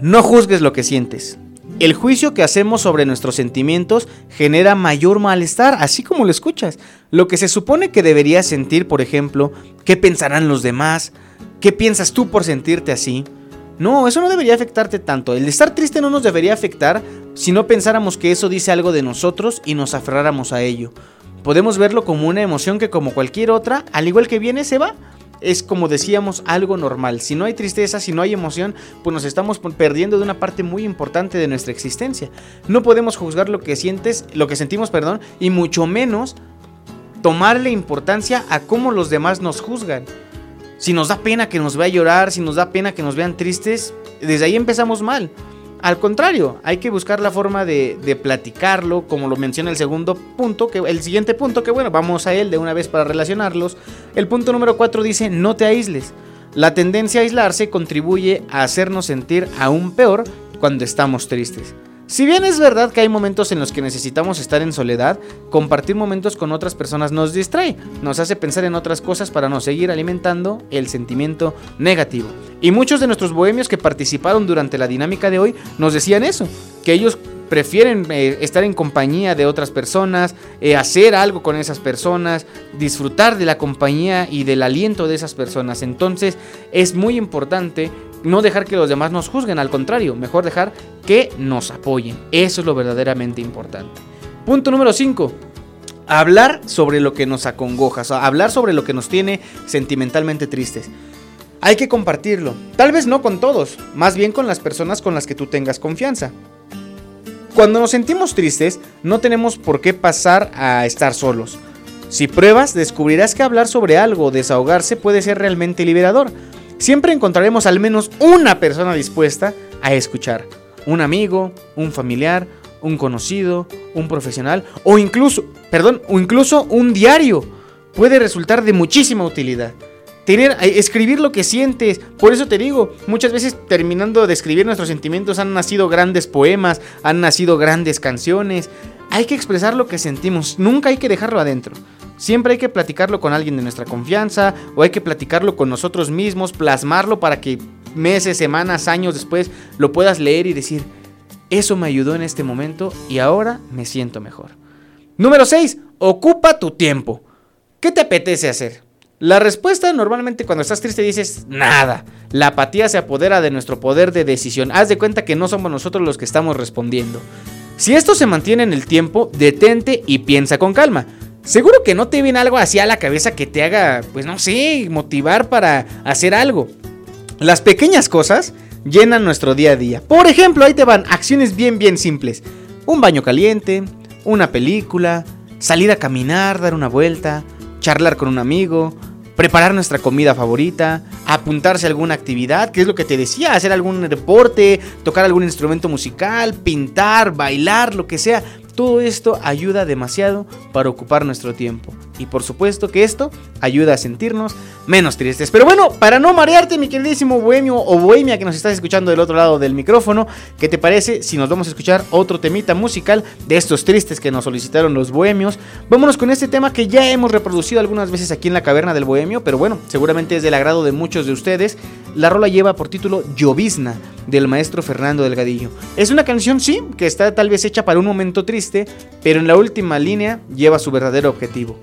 No juzgues lo que sientes. El juicio que hacemos sobre nuestros sentimientos genera mayor malestar, así como lo escuchas. Lo que se supone que deberías sentir, por ejemplo, ¿qué pensarán los demás? ¿Qué piensas tú por sentirte así? No, eso no debería afectarte tanto. El estar triste no nos debería afectar si no pensáramos que eso dice algo de nosotros y nos aferráramos a ello. Podemos verlo como una emoción que como cualquier otra, al igual que viene, se va. Es como decíamos, algo normal. Si no hay tristeza, si no hay emoción, pues nos estamos perdiendo de una parte muy importante de nuestra existencia. No podemos juzgar lo que sientes, lo que sentimos, perdón, y mucho menos tomarle importancia a cómo los demás nos juzgan. Si nos da pena que nos vea llorar, si nos da pena que nos vean tristes, desde ahí empezamos mal. Al contrario, hay que buscar la forma de, platicarlo, como lo menciona el segundo punto, que el siguiente punto, que bueno, vamos a él de una vez para relacionarlos. El punto número 4 dice, no te aísles. La tendencia a aislarse contribuye a hacernos sentir aún peor cuando estamos tristes. Si bien es verdad que hay momentos en los que necesitamos estar en soledad, compartir momentos con otras personas nos distrae, nos hace pensar en otras cosas para no seguir alimentando el sentimiento negativo. Y muchos de nuestros bohemios que participaron durante la dinámica de hoy nos decían eso, que ellos prefieren eh, estar en compañía de otras personas, eh, hacer algo con esas personas, disfrutar de la compañía y del aliento de esas personas. Entonces es muy importante no dejar que los demás nos juzguen, al contrario, mejor dejar que nos apoyen. Eso es lo verdaderamente importante. Punto número 5. Hablar sobre lo que nos acongoja, o hablar sobre lo que nos tiene sentimentalmente tristes. Hay que compartirlo, tal vez no con todos, más bien con las personas con las que tú tengas confianza. Cuando nos sentimos tristes, no tenemos por qué pasar a estar solos. Si pruebas, descubrirás que hablar sobre algo desahogarse puede ser realmente liberador siempre encontraremos al menos una persona dispuesta a escuchar. Un amigo, un familiar, un conocido, un profesional o incluso, perdón, o incluso un diario puede resultar de muchísima utilidad. Tener, eh, escribir lo que sientes. Por eso te digo, muchas veces terminando de escribir nuestros sentimientos han nacido grandes poemas, han nacido grandes canciones. Hay que expresar lo que sentimos, nunca hay que dejarlo adentro. Siempre hay que platicarlo con alguien de nuestra confianza o hay que platicarlo con nosotros mismos, plasmarlo para que meses, semanas, años después lo puedas leer y decir, eso me ayudó en este momento y ahora me siento mejor. Número 6. Ocupa tu tiempo. ¿Qué te apetece hacer? La respuesta normalmente cuando estás triste dices nada. La apatía se apodera de nuestro poder de decisión. Haz de cuenta que no somos nosotros los que estamos respondiendo. Si esto se mantiene en el tiempo, detente y piensa con calma. Seguro que no te viene algo así a la cabeza que te haga, pues no sé, motivar para hacer algo. Las pequeñas cosas llenan nuestro día a día. Por ejemplo, ahí te van acciones bien, bien simples. Un baño caliente, una película, salir a caminar, dar una vuelta, charlar con un amigo, preparar nuestra comida favorita, apuntarse a alguna actividad, que es lo que te decía, hacer algún deporte, tocar algún instrumento musical, pintar, bailar, lo que sea. Todo esto ayuda demasiado para ocupar nuestro tiempo. Y por supuesto que esto ayuda a sentirnos menos tristes. Pero bueno, para no marearte, mi queridísimo bohemio o bohemia que nos estás escuchando del otro lado del micrófono, ¿qué te parece si nos vamos a escuchar otro temita musical de estos tristes que nos solicitaron los bohemios? Vámonos con este tema que ya hemos reproducido algunas veces aquí en la caverna del bohemio, pero bueno, seguramente es del agrado de muchos de ustedes. La rola lleva por título Llovizna del maestro Fernando Delgadillo. Es una canción, sí, que está tal vez hecha para un momento triste, pero en la última línea lleva su verdadero objetivo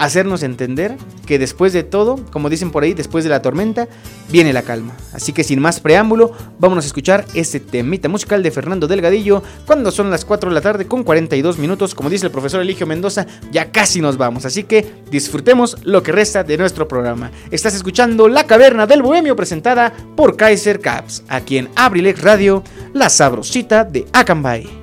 hacernos entender que después de todo, como dicen por ahí, después de la tormenta, viene la calma. Así que sin más preámbulo, vámonos a escuchar este temita musical de Fernando Delgadillo cuando son las 4 de la tarde con 42 minutos, como dice el profesor Eligio Mendoza, ya casi nos vamos, así que disfrutemos lo que resta de nuestro programa. Estás escuchando La Caverna del Bohemio presentada por Kaiser Caps, aquí en Abrilex Radio, la sabrosita de Acambay.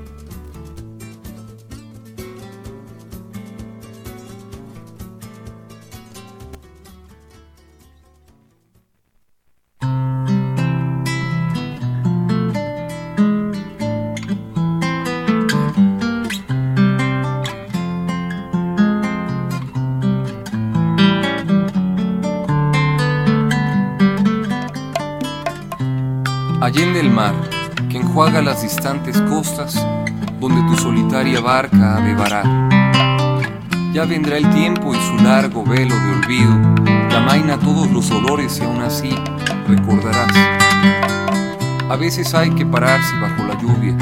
Enjuaga las distantes costas, donde tu solitaria barca ha de varar. Ya vendrá el tiempo y su largo velo de olvido, amaina todos los olores y aún así recordarás. A veces hay que pararse bajo la lluvia,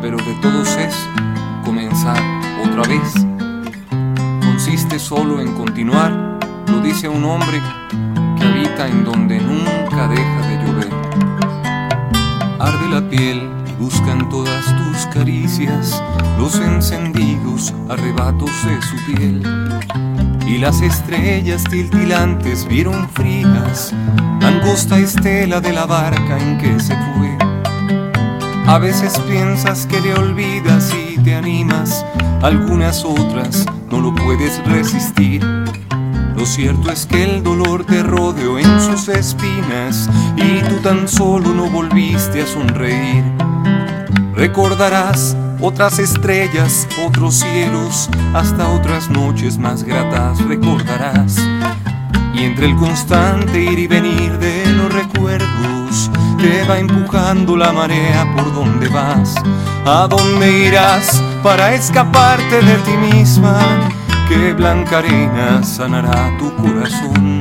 pero de todos es comenzar otra vez. Consiste solo en continuar, lo dice un hombre que habita en donde nunca piel buscan todas tus caricias los encendidos arrebatos de su piel. Y las estrellas tiltilantes vieron frías angosta estela de la barca en que se fue. A veces piensas que le olvidas y te animas, algunas otras no lo puedes resistir lo cierto es que el dolor te rodeó en sus espinas y tú tan solo no volviste a sonreír. Recordarás otras estrellas, otros cielos, hasta otras noches más gratas recordarás. Y entre el constante ir y venir de los recuerdos, te va empujando la marea por donde vas. ¿A dónde irás para escaparte de ti misma? Que blanca arena sanará tu corazón.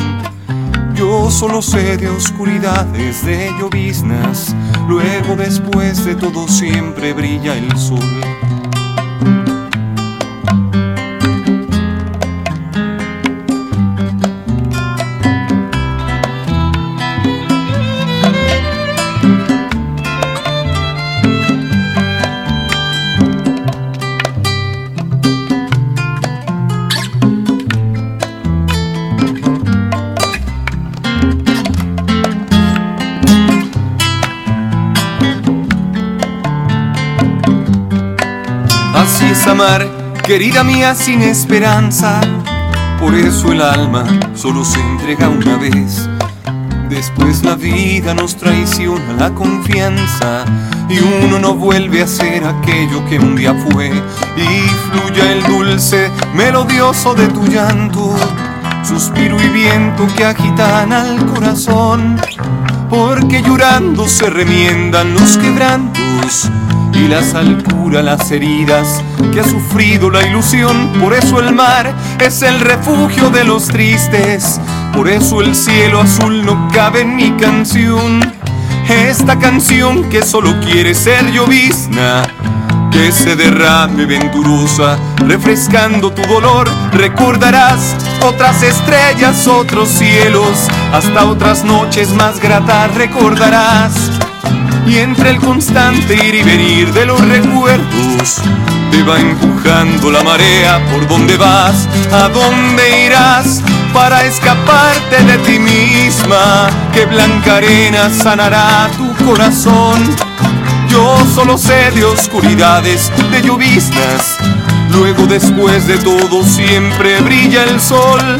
Yo solo sé de oscuridades, de lloviznas, luego después de todo siempre brilla el sol. Querida mía, sin esperanza. Por eso el alma solo se entrega una vez. Después la vida nos traiciona la confianza y uno no vuelve a ser aquello que un día fue. Y fluya el dulce, melodioso de tu llanto, suspiro y viento que agitan al corazón. Porque llorando se remiendan los quebrantos y la sal cura las heridas que ha sufrido la ilusión. Por eso el mar es el refugio de los tristes, por eso el cielo azul no cabe en mi canción. Esta canción que solo quiere ser llovizna, que se derrame venturosa, refrescando tu dolor. Recordarás otras estrellas, otros cielos, hasta otras noches más gratas recordarás y entre el constante ir y venir de los recuerdos te va empujando la marea por donde vas, a dónde irás para escaparte de ti misma, que blanca arena sanará tu corazón. Yo solo sé de oscuridades, de lloviznas, luego después de todo siempre brilla el sol.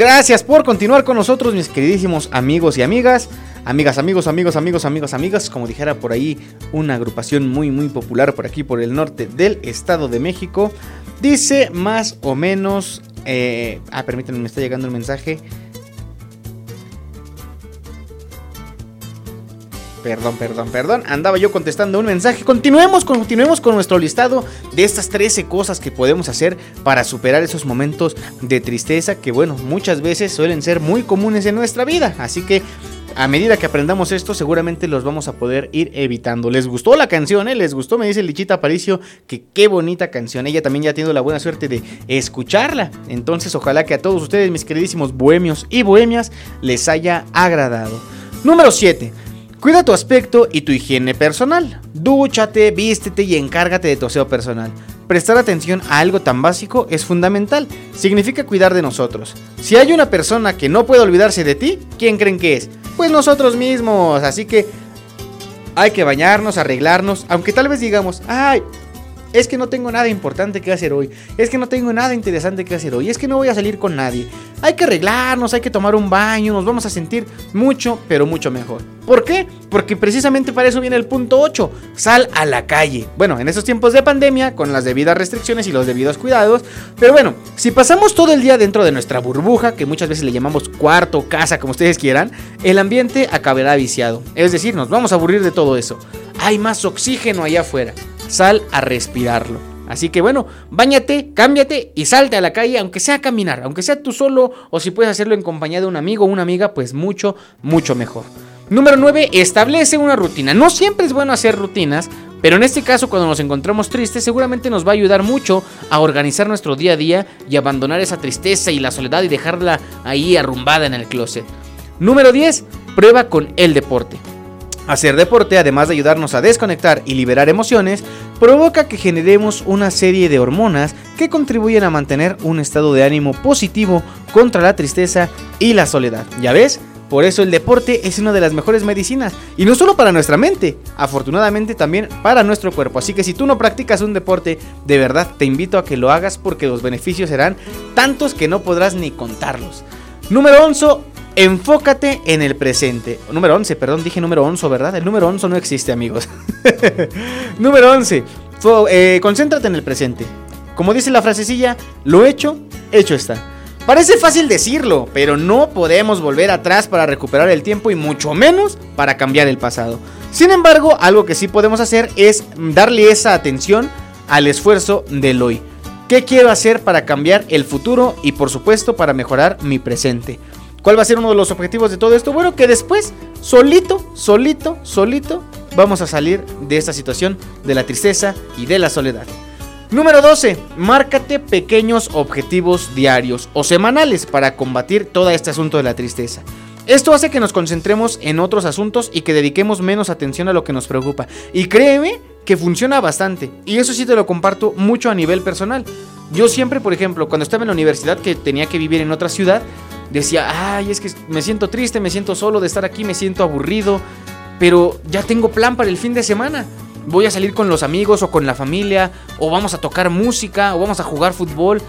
Gracias por continuar con nosotros, mis queridísimos amigos y amigas. Amigas, amigos, amigos, amigos, amigos, amigas, como dijera por ahí una agrupación muy, muy popular por aquí, por el norte del Estado de México. Dice más o menos... eh, ah, permítanme, me está llegando un mensaje. Perdón, perdón, perdón. Andaba yo contestando un mensaje. Continuemos, continuemos con nuestro listado de estas 13 cosas que podemos hacer para superar esos momentos de tristeza que, bueno, muchas veces suelen ser muy comunes en nuestra vida. Así que a medida que aprendamos esto, seguramente los vamos a poder ir evitando. ¿Les gustó la canción? Eh? ¿Les gustó? Me dice Lichita Aparicio que qué bonita canción. Ella también ya tenido la buena suerte de escucharla. Entonces, ojalá que a todos ustedes, mis queridísimos bohemios y bohemias, les haya agradado. Número 7. Cuida tu aspecto y tu higiene personal. Dúchate, vístete y encárgate de tu aseo personal. Prestar atención a algo tan básico es fundamental. Significa cuidar de nosotros. Si hay una persona que no puede olvidarse de ti, ¿quién creen que es? Pues nosotros mismos. Así que hay que bañarnos, arreglarnos, aunque tal vez digamos, ay, es que no tengo nada importante que hacer hoy, es que no tengo nada interesante que hacer hoy, es que no voy a salir con nadie. Hay que arreglarnos, hay que tomar un baño, nos vamos a sentir mucho, pero mucho mejor. ¿Por qué? Porque precisamente para eso viene el punto 8, sal a la calle. Bueno, en estos tiempos de pandemia, con las debidas restricciones y los debidos cuidados, pero bueno, si pasamos todo el día dentro de nuestra burbuja, que muchas veces le llamamos cuarto, casa, como ustedes quieran, el ambiente acabará viciado. Es decir, nos vamos a aburrir de todo eso. Hay más oxígeno allá afuera sal a respirarlo. Así que bueno, bañate, cámbiate y salte a la calle, aunque sea a caminar, aunque sea tú solo o si puedes hacerlo en compañía de un amigo o una amiga, pues mucho, mucho mejor. Número 9, establece una rutina. No siempre es bueno hacer rutinas, pero en este caso cuando nos encontramos tristes seguramente nos va a ayudar mucho a organizar nuestro día a día y abandonar esa tristeza y la soledad y dejarla ahí arrumbada en el closet. Número 10, prueba con el deporte. Hacer deporte, además de ayudarnos a desconectar y liberar emociones, provoca que generemos una serie de hormonas que contribuyen a mantener un estado de ánimo positivo contra la tristeza y la soledad. ¿Ya ves? Por eso el deporte es una de las mejores medicinas. Y no solo para nuestra mente, afortunadamente también para nuestro cuerpo. Así que si tú no practicas un deporte, de verdad te invito a que lo hagas porque los beneficios serán tantos que no podrás ni contarlos. Número 11, Enfócate en el presente. Número 11, perdón, dije número 11, ¿verdad? El número 11 no existe, amigos. número 11. Fo- eh, concéntrate en el presente. Como dice la frasecilla, lo hecho, hecho está. Parece fácil decirlo, pero no podemos volver atrás para recuperar el tiempo y mucho menos para cambiar el pasado. Sin embargo, algo que sí podemos hacer es darle esa atención al esfuerzo del hoy. ¿Qué quiero hacer para cambiar el futuro y por supuesto para mejorar mi presente? ¿Cuál va a ser uno de los objetivos de todo esto? Bueno, que después, solito, solito, solito, vamos a salir de esta situación de la tristeza y de la soledad. Número 12. Márcate pequeños objetivos diarios o semanales para combatir todo este asunto de la tristeza. Esto hace que nos concentremos en otros asuntos y que dediquemos menos atención a lo que nos preocupa. Y créeme que funciona bastante. Y eso sí te lo comparto mucho a nivel personal. Yo siempre, por ejemplo, cuando estaba en la universidad que tenía que vivir en otra ciudad, decía, ay, es que me siento triste, me siento solo de estar aquí, me siento aburrido, pero ya tengo plan para el fin de semana. Voy a salir con los amigos o con la familia, o vamos a tocar música, o vamos a jugar fútbol.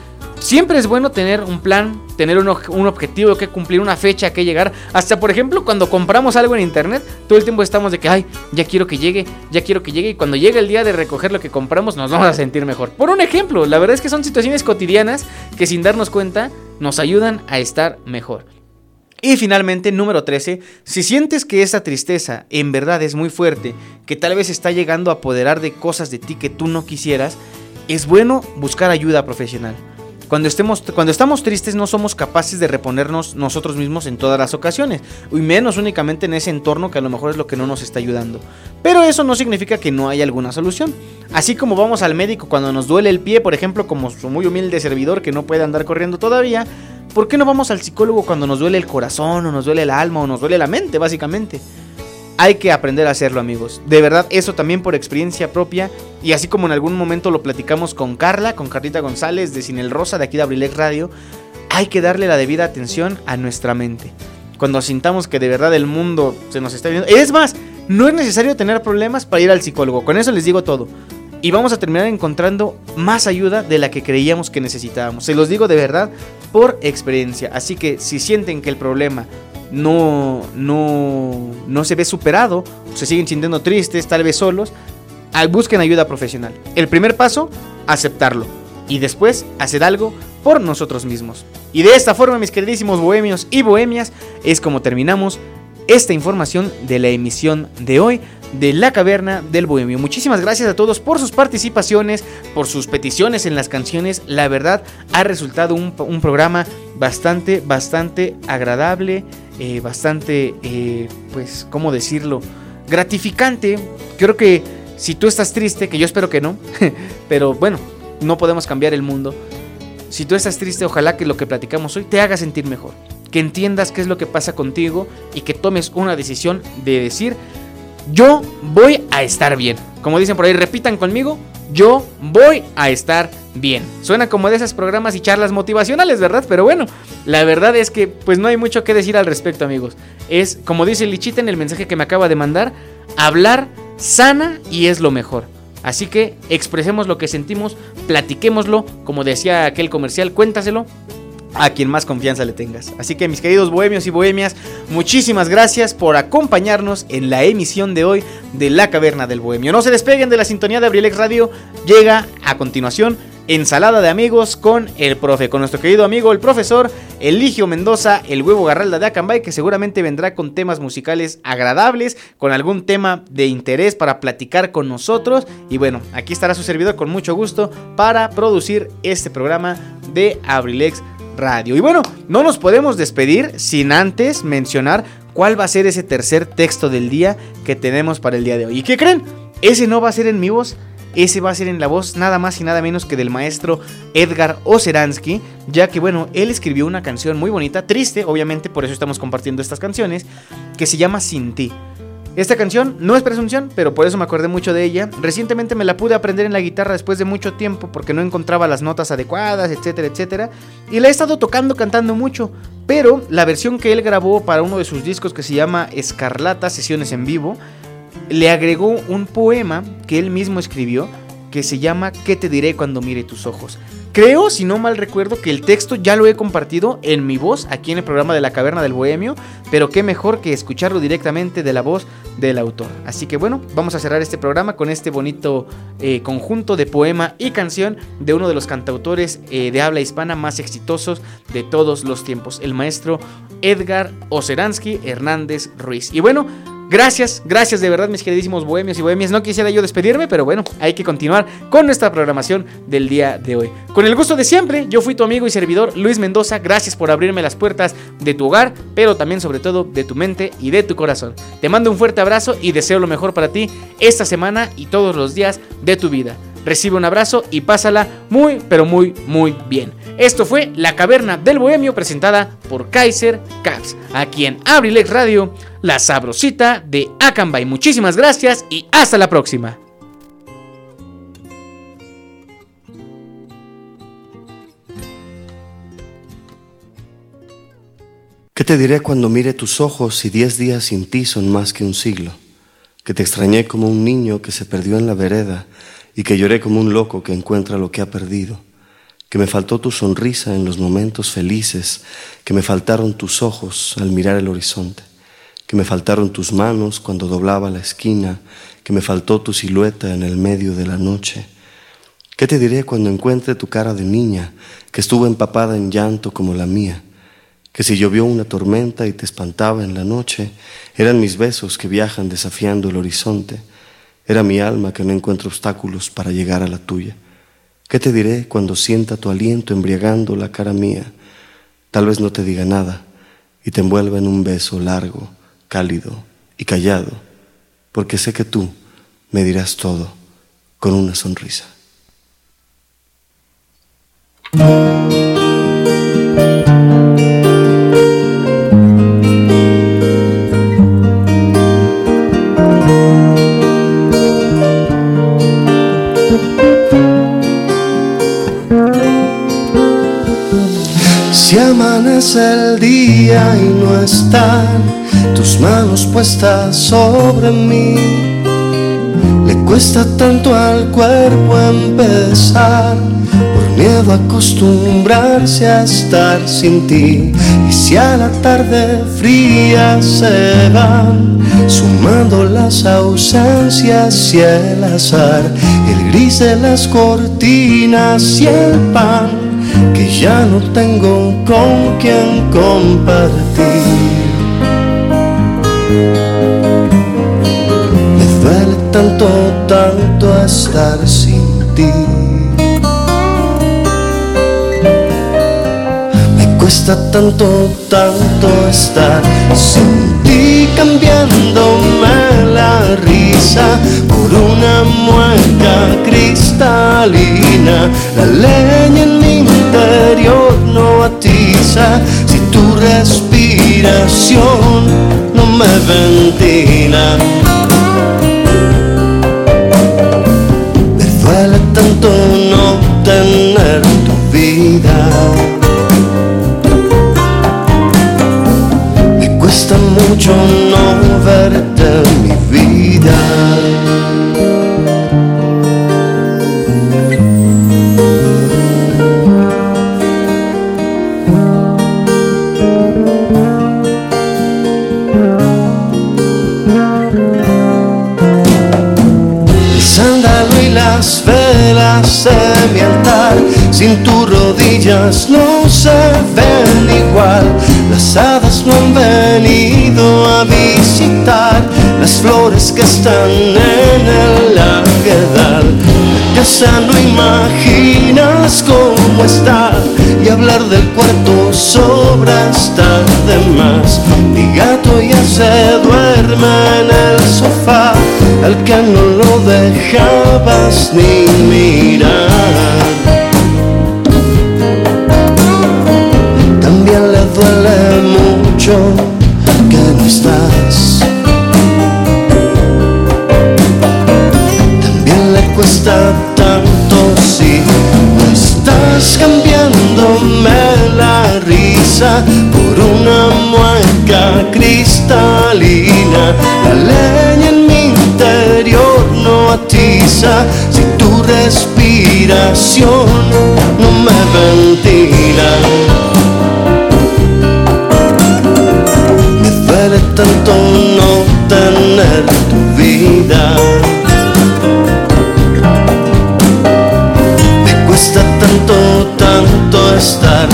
Siempre es bueno tener un plan, tener un, objetivo que cumplir, una fecha que llegar. Hasta por ejemplo, cuando compramos algo en internet, todo el tiempo estamos de que, ay, ya quiero que llegue, ya quiero que llegue. Y cuando llega el día de recoger lo que compramos, nos vamos a sentir mejor. Por un ejemplo, la verdad es que son situaciones cotidianas que sin darnos cuenta nos ayudan a estar mejor. Y finalmente, número 13, si sientes que esa tristeza en verdad es muy fuerte, que tal vez está llegando a apoderar de cosas de ti que tú no quisieras, es bueno buscar ayuda profesional. Cuando, estemos, cuando estamos tristes no somos capaces de reponernos nosotros mismos en todas las ocasiones, y menos únicamente en ese entorno que a lo mejor es lo que no nos está ayudando. Pero eso no significa que no haya alguna solución. Así como vamos al médico cuando nos duele el pie, por ejemplo, como su muy humilde servidor que no puede andar corriendo todavía, ¿por qué no vamos al psicólogo cuando nos duele el corazón o nos duele el alma o nos duele la mente, básicamente? Hay que aprender a hacerlo, amigos. De verdad, eso también por experiencia propia. Y así como en algún momento lo platicamos con Carla, con Carlita González de Sin el Rosa, de aquí de Abrilex Radio, hay que darle la debida atención a nuestra mente. Cuando sintamos que de verdad el mundo se nos está viendo. Es más, no es necesario tener problemas para ir al psicólogo. Con eso les digo todo. y vamos a terminar encontrando más ayuda de la que creíamos que necesitábamos. Se los digo de verdad por experiencia. Así que si sienten que el problema no, no, no se ve superado, se siguen sintiendo tristes, tal vez solos, ah, busquen ayuda profesional. El primer paso, aceptarlo. Y después, hacer algo por nosotros mismos. Y de esta forma, mis queridísimos bohemios y bohemias, es como terminamos esta información de la emisión de hoy de La Caverna del Bohemio. Muchísimas gracias a todos por sus participaciones, por sus peticiones en las canciones. La verdad ha resultado un, un programa bastante, bastante agradable, eh, bastante, eh, pues, ¿cómo decirlo? Gratificante. Creo que si tú estás triste, que yo espero que no, pero bueno, no podemos cambiar el mundo. Si tú estás triste, ojalá que lo que platicamos hoy te haga sentir mejor. Que entiendas qué es lo que pasa contigo y que tomes una decisión de decir, yo voy a estar bien. Como dicen por ahí, repitan conmigo, yo voy a estar bien. Suena como de esos programas y charlas motivacionales, ¿verdad? Pero bueno, la verdad es que pues no hay mucho que decir al respecto, amigos. Es, como dice Lichita en el mensaje que me acaba de mandar, hablar sana y es lo mejor. Así que expresemos lo que sentimos, platiquémoslo, como decía aquel comercial, cuéntaselo a quien más confianza le tengas. Así que mis queridos bohemios y bohemias, muchísimas gracias por acompañarnos en la emisión de hoy de La Caverna del Bohemio. No se despeguen de la sintonía de Abrilex Radio, llega a continuación Ensalada de amigos con el profe, con nuestro querido amigo el profesor Eligio Mendoza, el huevo garralda de Acambay, que seguramente vendrá con temas musicales agradables, con algún tema de interés para platicar con nosotros. Y bueno, aquí estará su servidor con mucho gusto para producir este programa de Abrilex Radio. Y bueno, no nos podemos despedir sin antes mencionar cuál va a ser ese tercer texto del día que tenemos para el día de hoy. ¿Y qué creen? Ese no va a ser en mi voz, ese va a ser en la voz nada más y nada menos que del maestro Edgar Oceransky, ya que bueno, él escribió una canción muy bonita, triste, obviamente, por eso estamos compartiendo estas canciones, que se llama Sin ti. Esta canción no es presunción, pero por eso me acordé mucho de ella. Recientemente me la pude aprender en la guitarra después de mucho tiempo porque no encontraba las notas adecuadas, etcétera, etcétera. Y la he estado tocando, cantando mucho. Pero la versión que él grabó para uno de sus discos que se llama Escarlata Sesiones en Vivo, le agregó un poema que él mismo escribió que se llama ¿Qué te diré cuando mire tus ojos? Creo, si no mal recuerdo, que el texto ya lo he compartido en mi voz aquí en el programa de la Caverna del Bohemio, pero qué mejor que escucharlo directamente de la voz del autor. Así que bueno, vamos a cerrar este programa con este bonito eh, conjunto de poema y canción de uno de los cantautores eh, de habla hispana más exitosos de todos los tiempos, el maestro Edgar Oceransky Hernández Ruiz. Y bueno, Gracias, gracias de verdad mis queridísimos bohemios y bohemias. No quisiera yo despedirme, pero bueno, hay que continuar con nuestra programación del día de hoy. Con el gusto de siempre, yo fui tu amigo y servidor Luis Mendoza. Gracias por abrirme las puertas de tu hogar, pero también sobre todo de tu mente y de tu corazón. Te mando un fuerte abrazo y deseo lo mejor para ti esta semana y todos los días de tu vida. Recibe un abrazo y pásala muy, pero muy, muy bien. Esto fue La Caverna del Bohemio presentada por Kaiser Caps, aquí en Abrilex Radio, la sabrosita de Acambay. Muchísimas gracias y hasta la próxima. ¿Qué te diré cuando mire tus ojos y diez días sin ti son más que un siglo? Que te extrañé como un niño que se perdió en la vereda y que lloré como un loco que encuentra lo que ha perdido. Que me faltó tu sonrisa en los momentos felices, que me faltaron tus ojos al mirar el horizonte, que me faltaron tus manos cuando doblaba la esquina, que me faltó tu silueta en el medio de la noche. ¿Qué te diré cuando encuentre tu cara de niña, que estuvo empapada en llanto como la mía? Que si llovió una tormenta y te espantaba en la noche, eran mis besos que viajan desafiando el horizonte era mi alma que no encuentra obstáculos para llegar a la tuya. ¿Qué te diré cuando sienta tu aliento embriagando la cara mía? Tal vez no te diga nada y te envuelva en un beso largo, cálido y callado, porque sé que tú me dirás todo con una sonrisa. Si amanece el día y no están tus manos puestas sobre mí, Le cuesta tanto al cuerpo empezar por miedo a acostumbrarse a estar sin ti. Y si a la tarde fría se van sumando las ausencias y el azar, el gris de las cortinas y el pan que ya no tengo con quien compartir. Me duele tanto, tanto estar sin ti. Me cuesta tanto, tanto estar sin ti, cambiándome la risa por una mueca cristalina. La leña en mi interior no atiza si tu respiración no me ventila. Me duele tanto no tener tu vida. Me cuesta mucho no verte en mi vida. Las velas de mi altar. Sin tus rodillas no se ven igual Las hadas no han venido a visitar. Las flores que están en el laguedal La casa no imaginas cómo está Y hablar del cuarto sobra hasta de más. Mi gato ya se duerme en el sofá Al que no lo dejabas ni mirar que no estás También le cuesta tanto si no estás cambiándome la risa por una mueca cristalina. La leña en mi interior no atiza si tu respiración no me ventila. Duele tanto no tener tu vida. Me cuesta tanto, tanto estar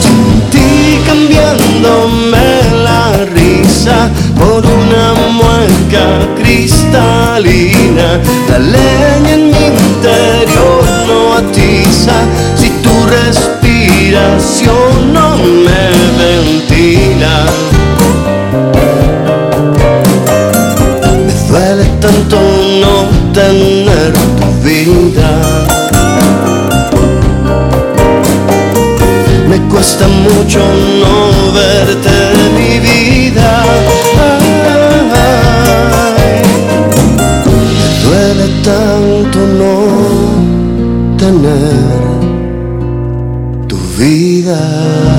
sin ti cambiándome la risa por una mueca cristalina. La leña en mi interior no atiza si tu respiración no me ventila. Cuesta mucho no verte mi vida. Me duele tanto no tener tu vida.